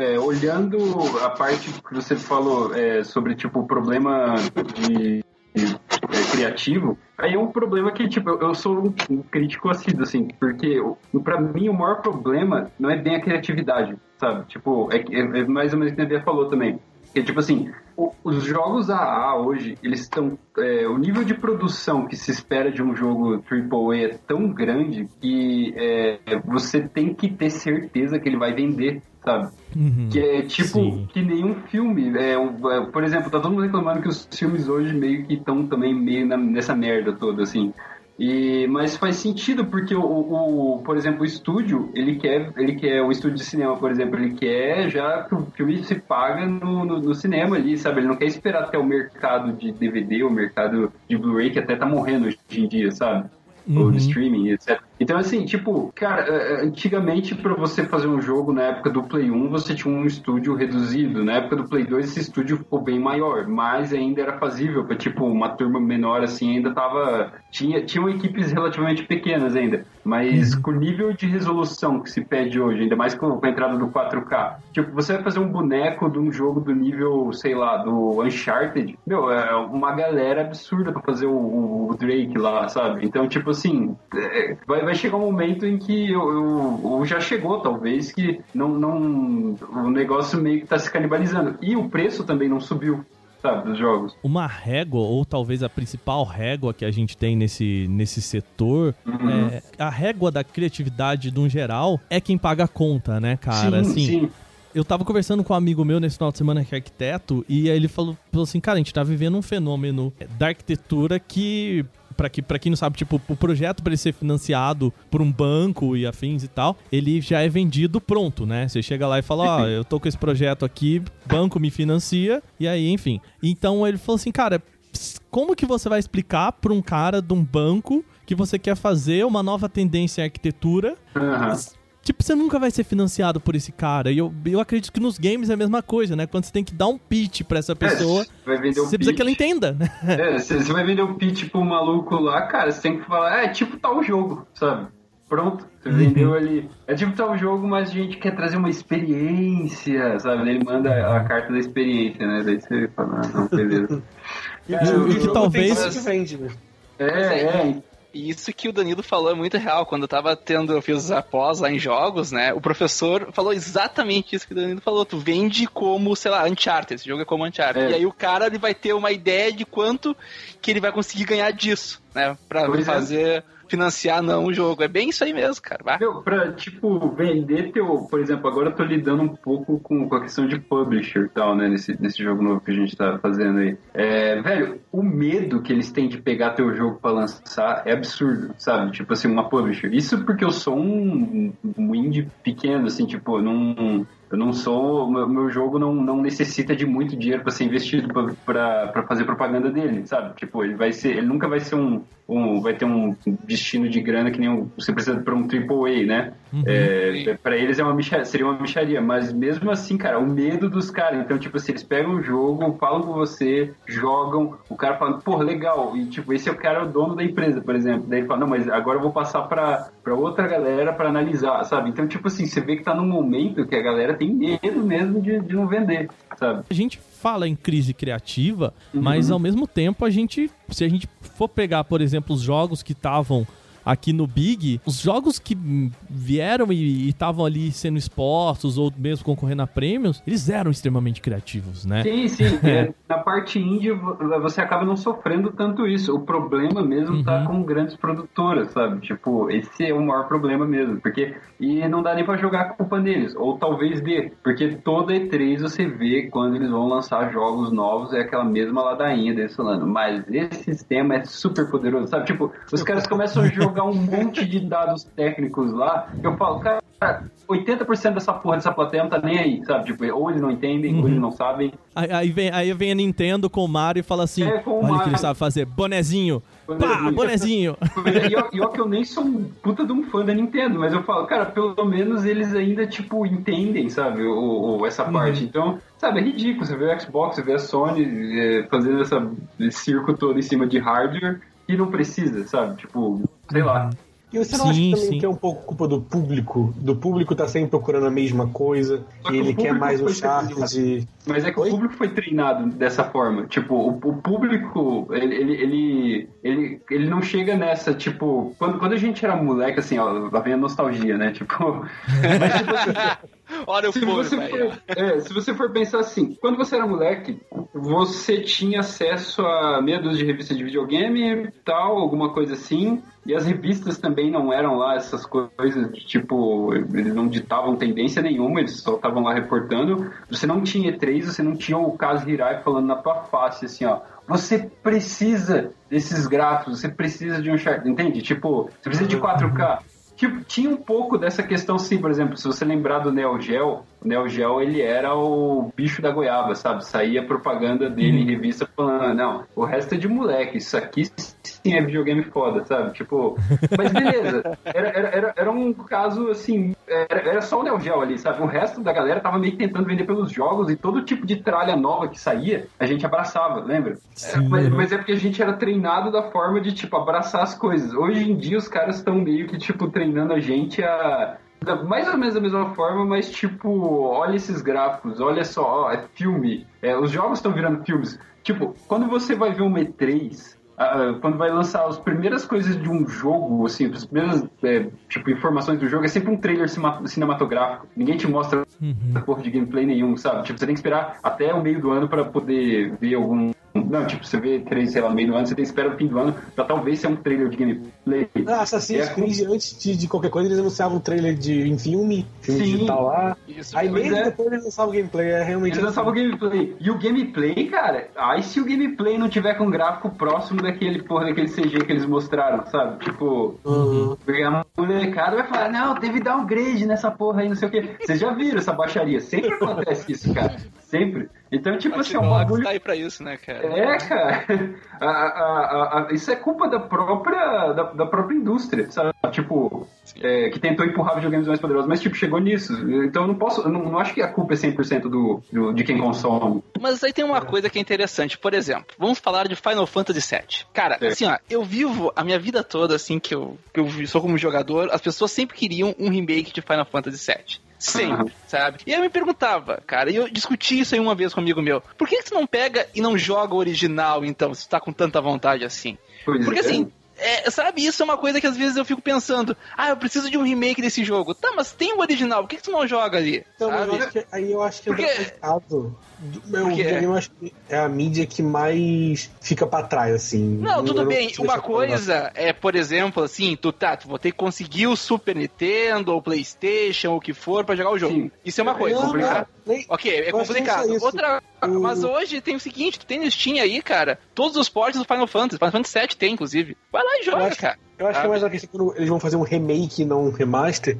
é, olhando a parte que você falou é, sobre, tipo, o problema de, de, é, criativo, aí é um problema que, tipo, eu, eu sou um, crítico assíduo, assim, porque pra mim o maior problema não é bem a criatividade, sabe? Tipo, é, é, é mais ou menos o que a Bia falou também. Que, tipo assim, o- os jogos AA hoje, eles estão. é, o nível de produção que se espera de um jogo AAA é tão grande que é, você tem que ter certeza que ele vai vender, sabe? Uhum. Que é tipo Sim. que nenhum filme. É, é, por exemplo, tá todo mundo reclamando que os filmes hoje meio que estão também meio na- nessa merda toda, assim. E, mas faz sentido porque o, o, por exemplo, o estúdio, ele quer, ele quer o estúdio de cinema, por exemplo, ele quer já que o filme se paga no, no, no cinema ali, sabe? Ele não quer esperar até o mercado de DVD, o mercado de Blu-ray que até tá morrendo hoje em dia, sabe? Ou Uhum. de streaming, etc. Então, assim, tipo, cara, eh, antigamente pra você fazer um jogo na época do Play 1, você tinha um estúdio reduzido. Na época do Play 2, esse estúdio ficou bem maior, mas ainda era fazível pra, tipo, uma turma menor, assim, ainda tava... Tinha, tinham equipes relativamente pequenas ainda, mas com o nível de resolução que se pede hoje, ainda mais com, com a entrada do 4K. Tipo, você vai fazer um boneco de um jogo do nível, sei lá, do Uncharted, meu, é uma galera absurda pra fazer o, o Drake lá, sabe? Então, tipo assim, é, vai, vai chegar um momento em que eu, eu- ou já chegou, talvez, que não, não, o negócio meio que tá se canibalizando. E o preço também não subiu, sabe, dos jogos. Uma régua, ou talvez a principal régua que a gente tem nesse, nesse setor, Uhum. é, a régua da criatividade, no geral, é quem paga a conta, né, cara? sim, assim, sim. eu tava conversando com um amigo meu nesse final de semana que é arquiteto, e aí ele falou, falou assim, cara, a gente tá vivendo um fenômeno da arquitetura que. Pra, que, pra quem não sabe, tipo, o projeto pra ele ser financiado por um banco e afins e tal, ele já é vendido pronto, né? Você chega lá e fala, ó, eu tô com esse projeto aqui, banco me financia, e aí, enfim. Então ele falou assim, cara, como que você vai explicar pra um cara de um banco que você quer fazer uma nova tendência em arquitetura Aham. Tipo, você nunca vai ser financiado por esse cara. E eu, eu acredito que nos games é a mesma coisa, né? Quando você tem que dar um pitch pra essa pessoa, É, vai vender o você precisa que ela entenda, né? É, você vai vender o pitch pro maluco lá, cara, você tem que falar, é tipo tal jogo, sabe? Pronto, você vendeu ali. É tipo tal jogo, mas a gente quer trazer uma experiência, sabe? Daí Ele manda a carta da experiência, né? Daí você fala, ah, não, beleza. E, É, o- e e o jogo talvez- que vende, né? É, é. E isso que o Danilo falou é muito real. Quando eu tava tendo, eu fiz a pós lá em jogos, né? O professor falou exatamente isso que o Danilo falou. Tu vende como, sei lá, Uncharted. Esse jogo é como Uncharted. É. E aí o cara ele vai ter uma ideia de quanto que ele vai conseguir ganhar disso, né? Pra Pois é. Financiar não o jogo. É bem isso aí mesmo, cara. Vai. Meu, pra, tipo, vender teu. Por exemplo, agora eu tô lidando um pouco com, com a questão de publisher e tal, né? Nesse, nesse jogo novo que a gente tá fazendo aí. É, velho, o medo que eles têm de pegar teu jogo pra lançar é absurdo, sabe? Tipo assim, uma publisher. Isso porque eu sou um, um indie pequeno, assim, tipo, não. Eu não sou. Meu, meu jogo não, não necessita de muito dinheiro pra ser investido pra fazer propaganda dele, sabe? Tipo, ele vai ser. Ele nunca vai ser um. um vai ter um destino de grana que nem um, você precisa pra um AAA, né? É, para eles é uma micha, seria uma micharia, mas mesmo assim, cara, o medo dos caras. Então, tipo assim, eles pegam o jogo, falam com você, jogam, o cara fala, pô, legal. E tipo, esse é o cara, o dono da empresa, por exemplo. Daí ele fala, não, mas agora eu vou passar pra outra galera pra analisar, sabe? Então, tipo assim, você vê que tá num momento que a galera tem medo mesmo de, de não vender, sabe? A gente fala em crise criativa, mas ao mesmo tempo a gente, se a gente for pegar, por exemplo, os jogos que estavam aqui no Big, os jogos que vieram e estavam ali sendo expostos ou mesmo concorrendo a prêmios, eles eram extremamente criativos, né? Sim, sim. É, na parte indie vo- você acaba não sofrendo tanto isso. O problema mesmo tá com grandes produtoras, sabe? Tipo, esse é o maior problema mesmo. Porque. E não dá nem pra jogar a culpa neles. Ou talvez dê. Porque toda E3 você vê quando eles vão lançar jogos novos, é aquela mesma ladainha deles falando. Mas esse sistema é super poderoso, sabe? Tipo, os caras começam a jogar um monte de dados técnicos lá. Eu falo, cara. 80% dessa porra dessa plateia não tá nem aí, sabe? Tipo, ou eles não entendem, ou eles não sabem. Aí, aí vem, aí vem a Nintendo com o Mario e fala assim: É, com o olha o que Mario. ele sabe fazer, bonezinho. Pá, Bonezinho. bonezinho. E ó, e ó que eu nem sou um puta de um fã da Nintendo, mas eu falo, cara, pelo menos eles ainda, tipo, entendem, sabe, o, o- essa parte. Então, sabe, é ridículo. Você vê o Xbox, você vê a Sony é, fazendo essa, esse circo todo em cima de hardware e não precisa, sabe? Tipo, sei lá. E você não Sim, acha que também sim. que é um pouco culpa do público? Do público tá sempre procurando a mesma coisa, e que ele o quer mais foi Uncharted. Mas é que Oi? o público foi treinado dessa forma. Tipo, o, o público, ele, ele, ele, ele, ele não chega nessa, tipo... Quando, quando a gente era moleque, assim, ó, lá vem a nostalgia, né? Tipo... mas, tipo assim, Olha o Se você, for, é, se você for pensar assim, quando você era moleque, você tinha acesso a meia dúzia de revistas de videogame e tal, alguma coisa assim, e as revistas também não eram lá essas coisas de tipo, eles não ditavam tendência nenhuma, eles só estavam lá reportando. Você não tinha E3, você não tinha o caso Hirai falando na tua face assim, ó. Você precisa desses gráficos, você precisa de um chart, entende? Tipo, você precisa de 4K. Tipo, tinha um pouco dessa questão sim, por exemplo, se você lembrar do Neo Geo, o Neo Geo ele era o bicho da goiaba, sabe? Saía propaganda dele em revista falando, não, o resto é de moleque, isso aqui sim é videogame foda, sabe? Tipo, mas beleza, era, era, era, um caso assim, era, era só o Neo Geo ali, sabe? O resto da galera tava meio que tentando vender pelos jogos e todo tipo de tralha nova que saía, a gente abraçava, lembra? É, mas, mas é porque a gente era treinado da forma de, tipo, abraçar as coisas. Hoje em dia os caras estão meio que, tipo, treinando a gente a. Mais ou menos da mesma forma, mas tipo, olha esses gráficos, olha só, ó, é filme. É, os jogos estão virando filmes. Tipo, quando você vai ver um E3, ah, quando vai lançar as primeiras coisas de um jogo, assim, as primeiras é, tipo, informações do jogo, é sempre um trailer cinematográfico. Ninguém te mostra porra de gameplay nenhum, sabe? Tipo, você tem que esperar até o meio do ano pra poder ver algum. Não, tipo, você vê três, sei lá, no meio do ano, você tem que esperar o fim do ano pra talvez ser um trailer de gameplay. Ah, Assassin's É, Creed, antes de, de qualquer coisa, eles anunciavam um trailer de, em filme, filme Sim. digital lá. Isso, Aí mesmo é. depois eles lançavam o gameplay, é realmente. Eles lançavam o gameplay. E o gameplay, cara, aí se o gameplay não tiver com um gráfico próximo daquele porra, daquele CG que eles mostraram, sabe? Tipo, Uhum. a molecada vai falar, não, teve downgrade nessa porra aí, não sei o quê. Vocês já viram essa baixaria? Sempre acontece isso, cara. Sempre. Então, tipo assim, é um bagulho. tá aí pra isso, né, cara? É, cara. A- a- a- a- isso é culpa da própria, da, da própria indústria, sabe? Tipo, é, que tentou empurrar videogames mais poderosos, mas, tipo, chegou nisso. Então, eu não posso, eu não, não acho que a culpa é 100% do, do, de quem consome. Mas aí tem uma coisa que é interessante. Por exemplo, vamos falar de Final Fantasy VII. Cara, É. assim, ó, eu vivo a minha vida toda, assim, que eu, que eu sou como jogador, as pessoas sempre queriam um remake de Final Fantasy VII. Sempre, sabe? E eu me perguntava, cara, e eu discuti isso aí uma vez com um amigo meu. Por que, que você não pega e não joga o original, então, se tá com tanta vontade assim? Pois Porque é. assim, é, sabe, isso é uma coisa que às vezes eu fico pensando, ah, eu preciso de um remake desse jogo. Tá, mas tem o original, por que, que você não joga ali? Então, eu que, aí eu acho que Porque- é complicado. Do- Meu eu acho que é a mídia que mais fica pra trás, assim. Não, tudo bem. consigo Uma coisa é, por exemplo, assim, tu tá, tu vou ter que conseguir o Super Nintendo ou PlayStation ou o que for pra jogar o jogo. Sim. Isso é uma coisa. Não, complicado. não, nem- Ok, é não complicado. Outra, O- mas hoje tem o seguinte, tu tem no Steam aí, cara, todos os portes do Final Fantasy. Final Fantasy VII tem, inclusive. Vai lá e joga, acho- cara. Eu acho que é mais a questão quando eles vão fazer um remake e não um remaster.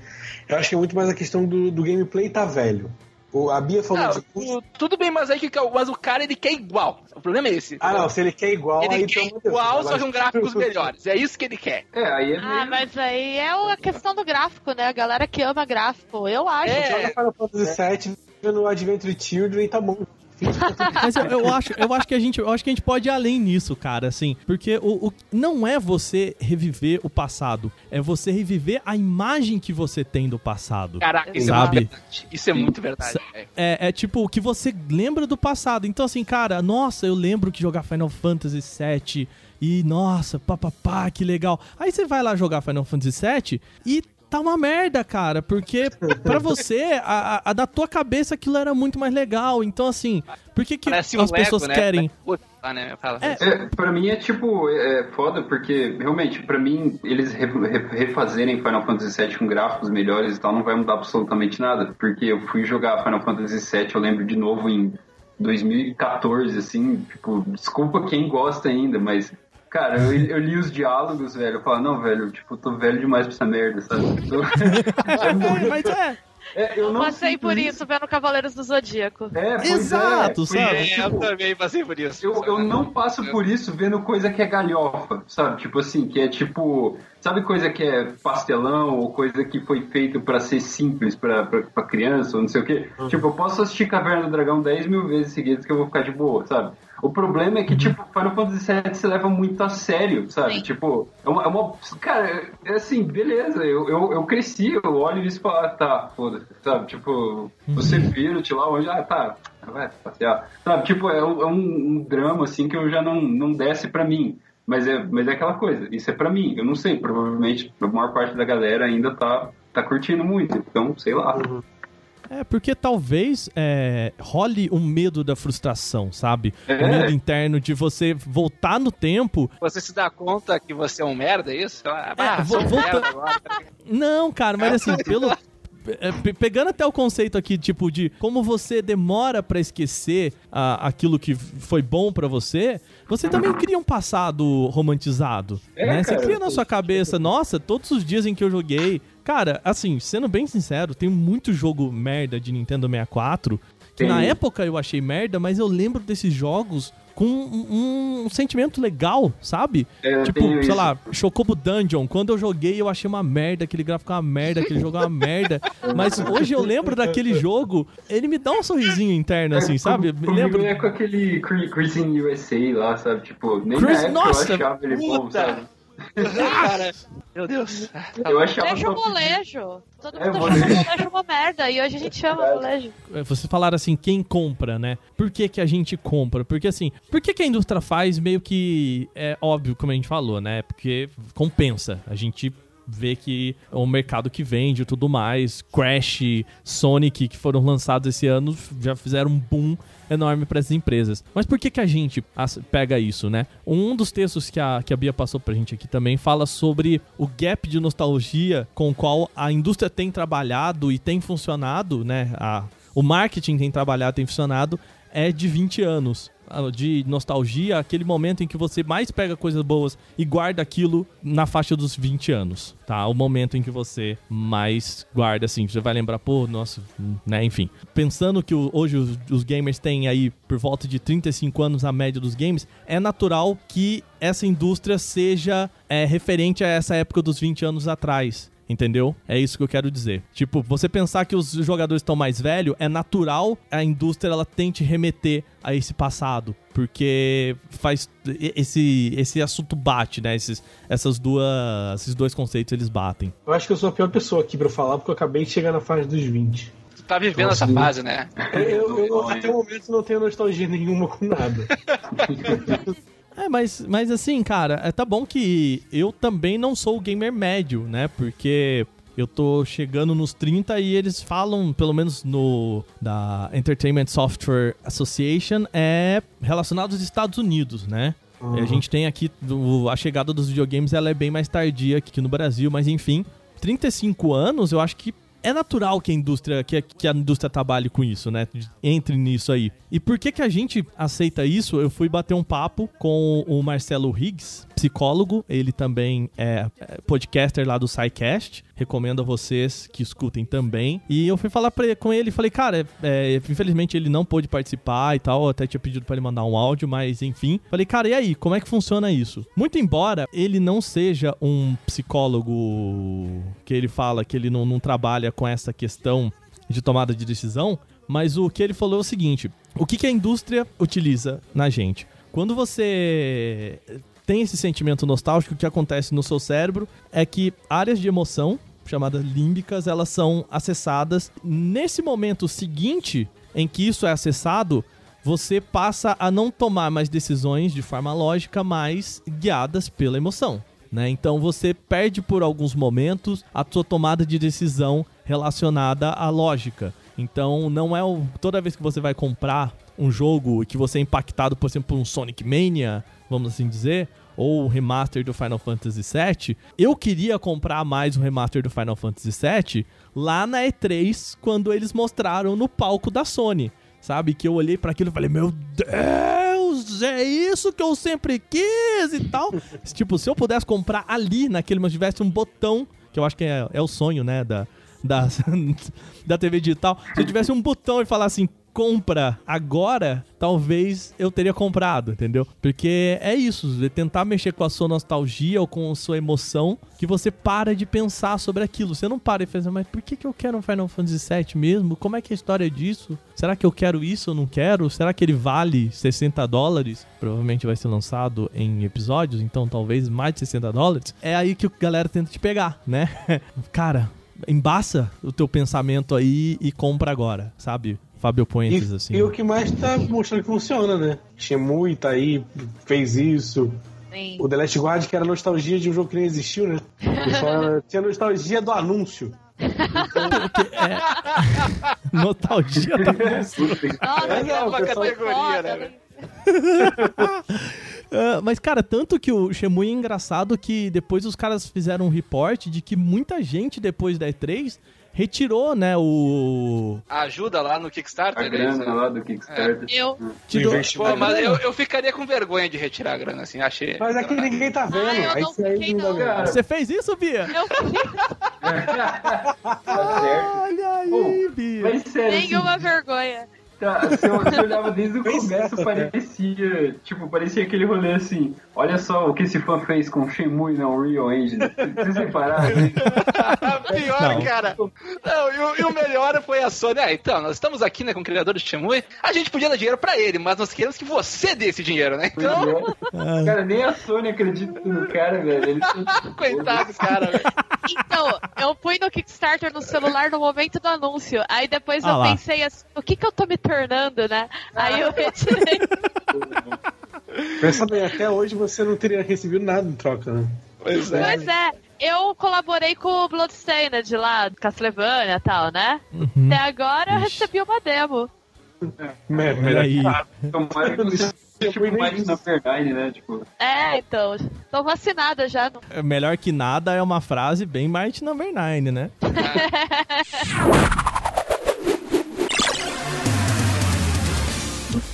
Eu acho que é muito mais a questão do, do gameplay tá velho. O, a Bia falou Não, de. tu- tudo bem, mas aí que mas o cara ele quer igual. O problema é esse. Ah, não, se ele quer igual, Ele aí quer Deus, igual, só que um gráficos melhores. É isso que ele quer. É, aí é Ah, mas aí é a questão do gráfico, né? A galera que ama gráfico. Eu acho. É. Joga Final Fantasy VII vendo Adventure Children e tá bom. Mas eu, eu acho, eu acho que a gente, eu acho que a gente pode ir além nisso, cara, assim, porque o, o- não é você reviver o passado, é você reviver a imagem que você tem do passado. Caraca, isso Sabe? é muito verdade. Isso é muito verdade. é. É, é tipo o que você lembra do passado. Então, assim, cara, nossa, eu lembro que jogar Final Fantasy VII e, nossa, papapá, que legal. Aí você vai lá jogar Final Fantasy VII e tá uma merda, cara, porque pra você, a, a- da tua cabeça aquilo era muito mais legal. Então, assim, por que, que Parece um as Lego, pessoas né? querem. Ah, né? É. É, pra mim é tipo, é é foda, porque realmente, pra mim, eles re- re- refazerem Final Fantasy VII com gráficos melhores e tal, não vai mudar absolutamente nada. Porque eu fui jogar Final Fantasy VII, eu lembro de novo em 2014, assim, tipo, desculpa quem gosta ainda, mas. Cara, eu, eu li os diálogos, velho. Eu falo, não, velho, tipo, tô velho demais pra essa merda, sabe? Eu tô- Mas é, É, eu não Passei por isso vendo Cavaleiros do Zodíaco. É, pois Exato, é, sabe? é, É, eu também passei por isso. Eu, eu não passo por isso vendo coisa que é galhofa, sabe? Tipo assim, que é tipo. Sabe coisa que é pastelão ou coisa que foi feito pra ser simples pra, pra, pra criança ou não sei o quê? Tipo, eu posso assistir Caverna do Dragão 10 mil vezes seguidas que eu vou ficar de boa, sabe? O problema é que, tipo, Final Fantasy VII se leva muito a sério, sabe? Sim. Tipo, é uma, é uma- Cara, é assim, beleza, eu, eu, eu cresci, eu olho isso e falo, ah, tá, foda-se, sabe? Tipo, você vira, te lá onde, ah, tá, vai passear. Sabe, tipo, é, um, é um- um drama, assim, que eu já não, não desce pra mim. Mas é, mas é aquela coisa, isso é pra mim, eu não sei, provavelmente a maior parte da galera ainda tá, tá curtindo muito, então, sei lá. É, porque talvez é, role um medo da frustração, sabe? É. O medo interno de você voltar no tempo. Você se dá conta que você é um merda, é isso? Ah, É, sou um merda volta- agora. Não, cara, mas assim, pelo. é, pe- Pegando até o conceito aqui, tipo, de como você demora pra esquecer ah, aquilo que foi bom pra você, você também cria um passado romantizado. É, né? Você cara, cria na sua cabeça, nossa, todos os dias em que eu joguei. Cara, assim, sendo bem sincero, tem muito jogo merda de Nintendo 64 que Tem. na época eu achei merda, mas eu lembro desses jogos com um, um sentimento legal, sabe? É, tipo, sei isso. lá, Chocobo Dungeon. Quando eu joguei, eu achei uma merda, aquele gráfico é uma merda, aquele jogo é uma merda. Mas hoje eu lembro daquele jogo, ele me dá um sorrisinho interno, assim, É, sabe? com- Me lembro. é com aquele in USA lá, sabe? Tipo, nem Chris- na época nossa, eu achava ele bom, puta! sabe? Cara, meu Deus. Eu achava Deixa o top- molejo. Todo É, mundo molejo. achava o molejo uma merda. E hoje a gente chama o molejo. É, Vocês falaram assim, quem compra, né? Por que, que a gente compra? Porque assim, por que, que a indústria faz meio que é óbvio, como a gente falou, né? Porque compensa. A gente vê que é um mercado que vende e tudo mais. Crash, Sonic, que foram lançados esse ano, já fizeram um boom enorme para essas empresas. Mas por que que a gente pega isso, né? Um dos textos que a, que a Bia passou pra gente aqui também fala sobre o gap de nostalgia com o qual a indústria tem trabalhado e tem funcionado, né? A, o marketing tem trabalhado, tem funcionado, é de 20 anos. Ah, De nostalgia, aquele momento em que você mais pega coisas boas e guarda aquilo na faixa dos 20 anos, tá? O momento em que você mais guarda, assim, você vai lembrar, pô, nossa, né, enfim. Pensando que hoje os, os gamers têm aí por volta de 35 anos a média dos games, é natural que essa indústria seja é, referente a essa época dos 20 anos atrás. Entendeu? É isso que eu quero dizer. Tipo, você pensar que os jogadores estão mais velhos, é natural a indústria ela tente remeter a esse passado, porque faz esse esse assunto bate, né? Esses, essas duas, esses dois conceitos eles batem. Eu acho que eu sou a pior pessoa aqui pra falar, porque eu acabei de chegar na fase dos 20. Tu tá vivendo essa fase, né? Eu, eu- eu, até o momento não tenho nostalgia nenhuma com nada. É, mas, mas assim, cara, é, tá bom que eu também não sou o gamer médio, né? Porque eu tô chegando nos 30 e eles falam, pelo menos no da Entertainment Software Association, é relacionado aos Estados Unidos, né? E a gente tem aqui do- a chegada dos videogames, ela é bem mais tardia que aqui no Brasil, mas enfim, 35 anos, eu acho que é natural que a indústria que que a indústria trabalhe com isso, né? Entre nisso aí. E por que que a gente aceita isso? Eu fui bater um papo com o Marcelo Higgs, psicólogo, ele também é é podcaster lá do SciCast. Recomendo a vocês que escutem também. E eu fui falar pra com ele falei, cara, é, infelizmente ele não pôde participar e tal. Eu até tinha pedido pra ele mandar um áudio, mas enfim. Falei, cara, e aí, como é que funciona isso? Muito embora ele não seja um psicólogo que ele fala que ele não, não trabalha com essa questão de tomada de decisão, mas o que ele falou é o seguinte: o que, que a indústria utiliza na gente? Quando você tem esse sentimento nostálgico, o que acontece no seu cérebro é que áreas de emoção, chamadas límbicas, elas são acessadas. Nesse momento seguinte em que isso é acessado, você passa a não tomar mais decisões de forma lógica, mas guiadas pela emoção. Né? Então você perde por alguns momentos a sua tomada de decisão relacionada à lógica. Então não é o, toda vez que você vai comprar um jogo que você é impactado, por exemplo, por um Sonic Mania, vamos assim dizer, ou o remaster do Final Fantasy VII, eu queria comprar mais o remaster do Final Fantasy VII lá na E3, quando eles mostraram no palco da Sony. Sabe? Que eu olhei para aquilo e falei, meu Deus, é isso que eu sempre quis e tal. tipo, se eu pudesse comprar ali, naquele, mas tivesse um botão, que eu acho que é, é o sonho, né, da, da, da TV digital. Se eu tivesse um botão e falar assim, compra agora, talvez eu teria comprado, entendeu? Porque é isso, é tentar mexer com a sua nostalgia ou com a sua emoção, que você para de pensar sobre aquilo. Você não para e pensa, mas por que, que eu quero um Final Fantasy VII mesmo? Como é que é a história disso? Será que eu quero isso ou não quero? Será que ele vale 60 dólares? Provavelmente vai ser lançado em episódios, então talvez mais de 60 dólares. É aí que a galera tenta te pegar, né? Cara, embaça o teu pensamento aí e compra agora, sabe? Fábio Puentes, E, assim. e o que mais tá mostrando que funciona, né? Shemui tá aí, fez isso. Sim. O The Last Guard, que era nostalgia de um jogo que nem existiu, né? Tinha nostalgia do anúncio. Nostalgia da console. Nossa, É, não, uma pessoal- categoria, foda, né? Ah, mas, cara, tanto que o Shemui é engraçado que depois os caras fizeram um report de que muita gente, depois da E3, retirou, né, o... Ajuda lá no Kickstarter. A é isso? grana lá do Kickstarter. Eu, Tirou... Pô, mas eu, eu ficaria com vergonha de retirar a grana, assim, achei. Mas aqui ninguém tá vendo. Ah, eu aí não isso aí fiquei, não. Você fez isso, Bia? eu Tá certo. Olha aí, Bia. Mas sério, assim, nenhuma vergonha. Tá, se eu, se eu olhava desde o começo, parecia, tipo, parecia aquele rolê assim, olha só o que esse fã fez com Shenmue na Unreal Engine. Vocês repararam? né? Pior, Não. cara. Não, e, o, e o melhor foi a Sony. Ah, então, nós estamos aqui né, com o criador de Shenmue. A gente podia dar dinheiro pra ele, mas nós queremos que você dê esse dinheiro, né? Então, Ah, Cara, nem a Sony acredita no cara, velho. Ele... coitado, cara. velho. Então, eu fui no Kickstarter no celular no momento do anúncio. Aí depois Ah eu lá. pensei assim, o que que eu tô me tornando, né? Aí eu retirei. Pensa bem, até hoje você não teria recebido nada em troca, né? Pois é. Pois é, eu colaborei com o Bloodstained lá, Castlevania e tal, né? uhum. Até agora eu Ixi. recebi uma demo. Olha melhor aí. Tomara que você tipo mais na verdade, né? Tipo, É, então, tô vacinada já. É Melhor que nada é uma frase bem Might Number 9, né?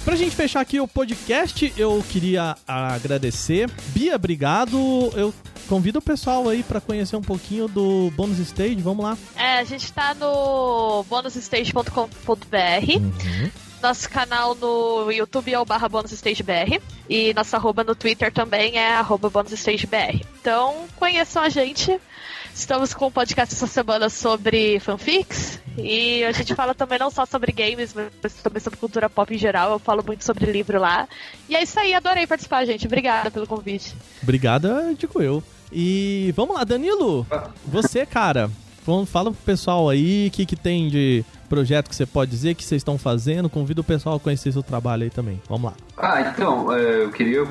Pra gente fechar aqui o podcast, eu queria agradecer. Bia, obrigado. Eu convido o pessoal aí pra conhecer um pouquinho do Bônus Stage. Vamos lá. É, a gente tá no bonusstage.com.br. Uhum. Nosso canal no YouTube é o barra BonusStageBR. E nossa arroba no Twitter também é arroba BonusStageBR. Então, conheçam a gente. Estamos com um podcast essa semana sobre fanfics. E a gente fala também não só sobre games, mas também sobre cultura pop em geral. Eu falo muito sobre livro lá. E é isso aí, adorei participar, gente. Obrigada pelo convite. Obrigada, digo eu. E vamos lá, Danilo. Você, cara, fala pro pessoal aí o que, que tem de projeto que você pode dizer que vocês estão fazendo. Convida o pessoal a conhecer seu trabalho aí também. Vamos lá. Ah, então, é, eu queria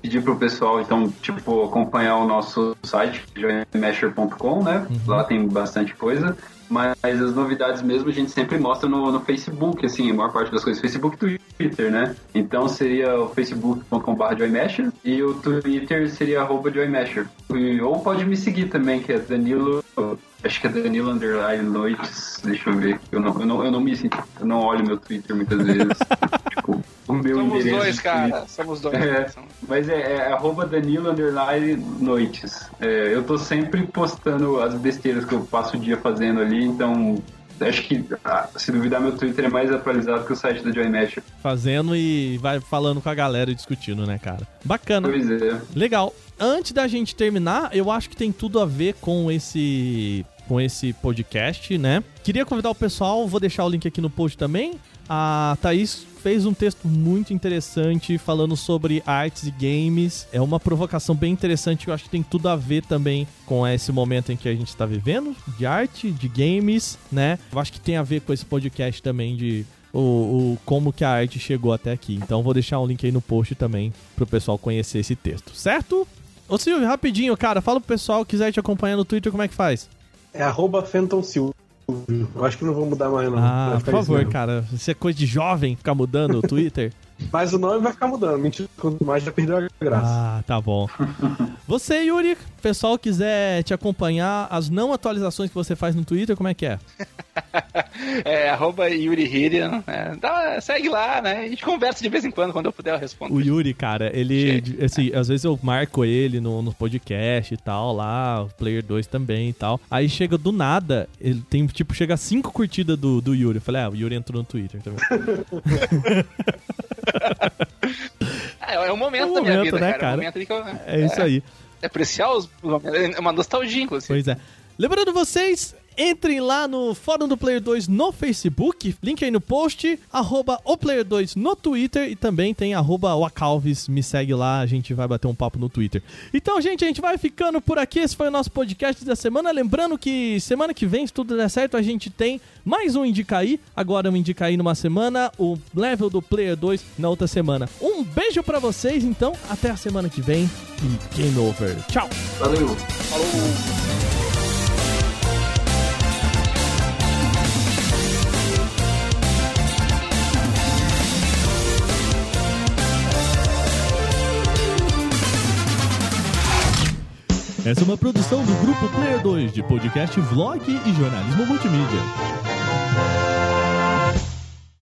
pedir pro pessoal, então, tipo, acompanhar o nosso site, joinmesher.com, né? Lá tem bastante coisa. Mas as novidades mesmo a gente sempre mostra no, no Facebook, assim, a maior parte das coisas. Facebook e Twitter, né? Então seria o facebook.com.br joymesher e o Twitter seria arroba joymesher. Ou pode me seguir também, que é Danilo... Acho que é Danilo Underline Noites. Deixa eu ver. Eu não, eu não, eu não me eu não olho meu Twitter muitas vezes. tipo, o meu Somos endereço dois, de cara. Somos dois. É. Mas é, é arroba Danilo Underline Noites. É, eu tô sempre postando as besteiras que eu passo o dia fazendo ali, então acho que, ah, se duvidar, meu Twitter é mais atualizado que o site da Joy. Fazendo e vai falando com a galera e discutindo, né, cara? Bacana. Pois é. Legal. Antes da gente terminar, eu acho que tem tudo a ver com esse com esse podcast, né? Queria convidar o pessoal, vou deixar o link aqui no post também. A Thaís fez um texto muito interessante falando sobre artes e games. É uma provocação bem interessante que eu acho que tem tudo a ver também com esse momento em que a gente está vivendo, de arte, de games, né? Eu acho que tem a ver com esse podcast também de o, o como que a arte chegou até aqui. Então vou deixar um link aí no post também pro pessoal conhecer esse texto, certo? Ô Silvio, rapidinho, cara, fala pro pessoal quiser te acompanhar no Twitter, como é que faz? É arroba. Eu acho que não vou mudar mais, não. ah, por favor, cara. Isso é coisa de jovem ficar mudando o Twitter. Mas o nome vai ficar mudando. Mentira, quanto mais já perdeu a graça. ah, tá bom. Você, Yuri, o pessoal quiser te acompanhar, as não atualizações que você faz no Twitter, como é que é? É, arroba Yuri Hirian. É, dá- segue lá, né? A gente conversa de vez em quando, quando eu puder eu respondo. O Yuri, cara, ele. Assim, às vezes eu marco ele no, no podcast e tal, lá, o Player 2 também e tal. Aí chega do nada, ele tem, tipo, chega a cinco curtidas do, do Yuri. Eu falei, ah, o Yuri entrou no Twitter também. É, é um momento É um da minha momento, vida, né, cara. É cara? um momento que eu, É isso aí. É apreciar os. É uma nostalgia, inclusive. Pois é. Lembrando vocês, entrem lá no Fórum do Player 2 no Facebook, link aí no post, arroba o Player 2 no Twitter e também tem arroba o Acalves, me segue lá, a gente vai bater um papo no Twitter. Então, gente, a gente vai ficando por aqui, esse foi o nosso podcast da semana, lembrando que semana que vem, se tudo der certo, a gente tem mais um Indicaí, agora um Indicaí numa semana, o level do Player 2 na outra semana. Um beijo pra vocês, então, até a semana que vem e game over. Tchau! Valeu! Falou. Essa é uma produção do Grupo Player 2 de podcast, vlog e jornalismo multimídia.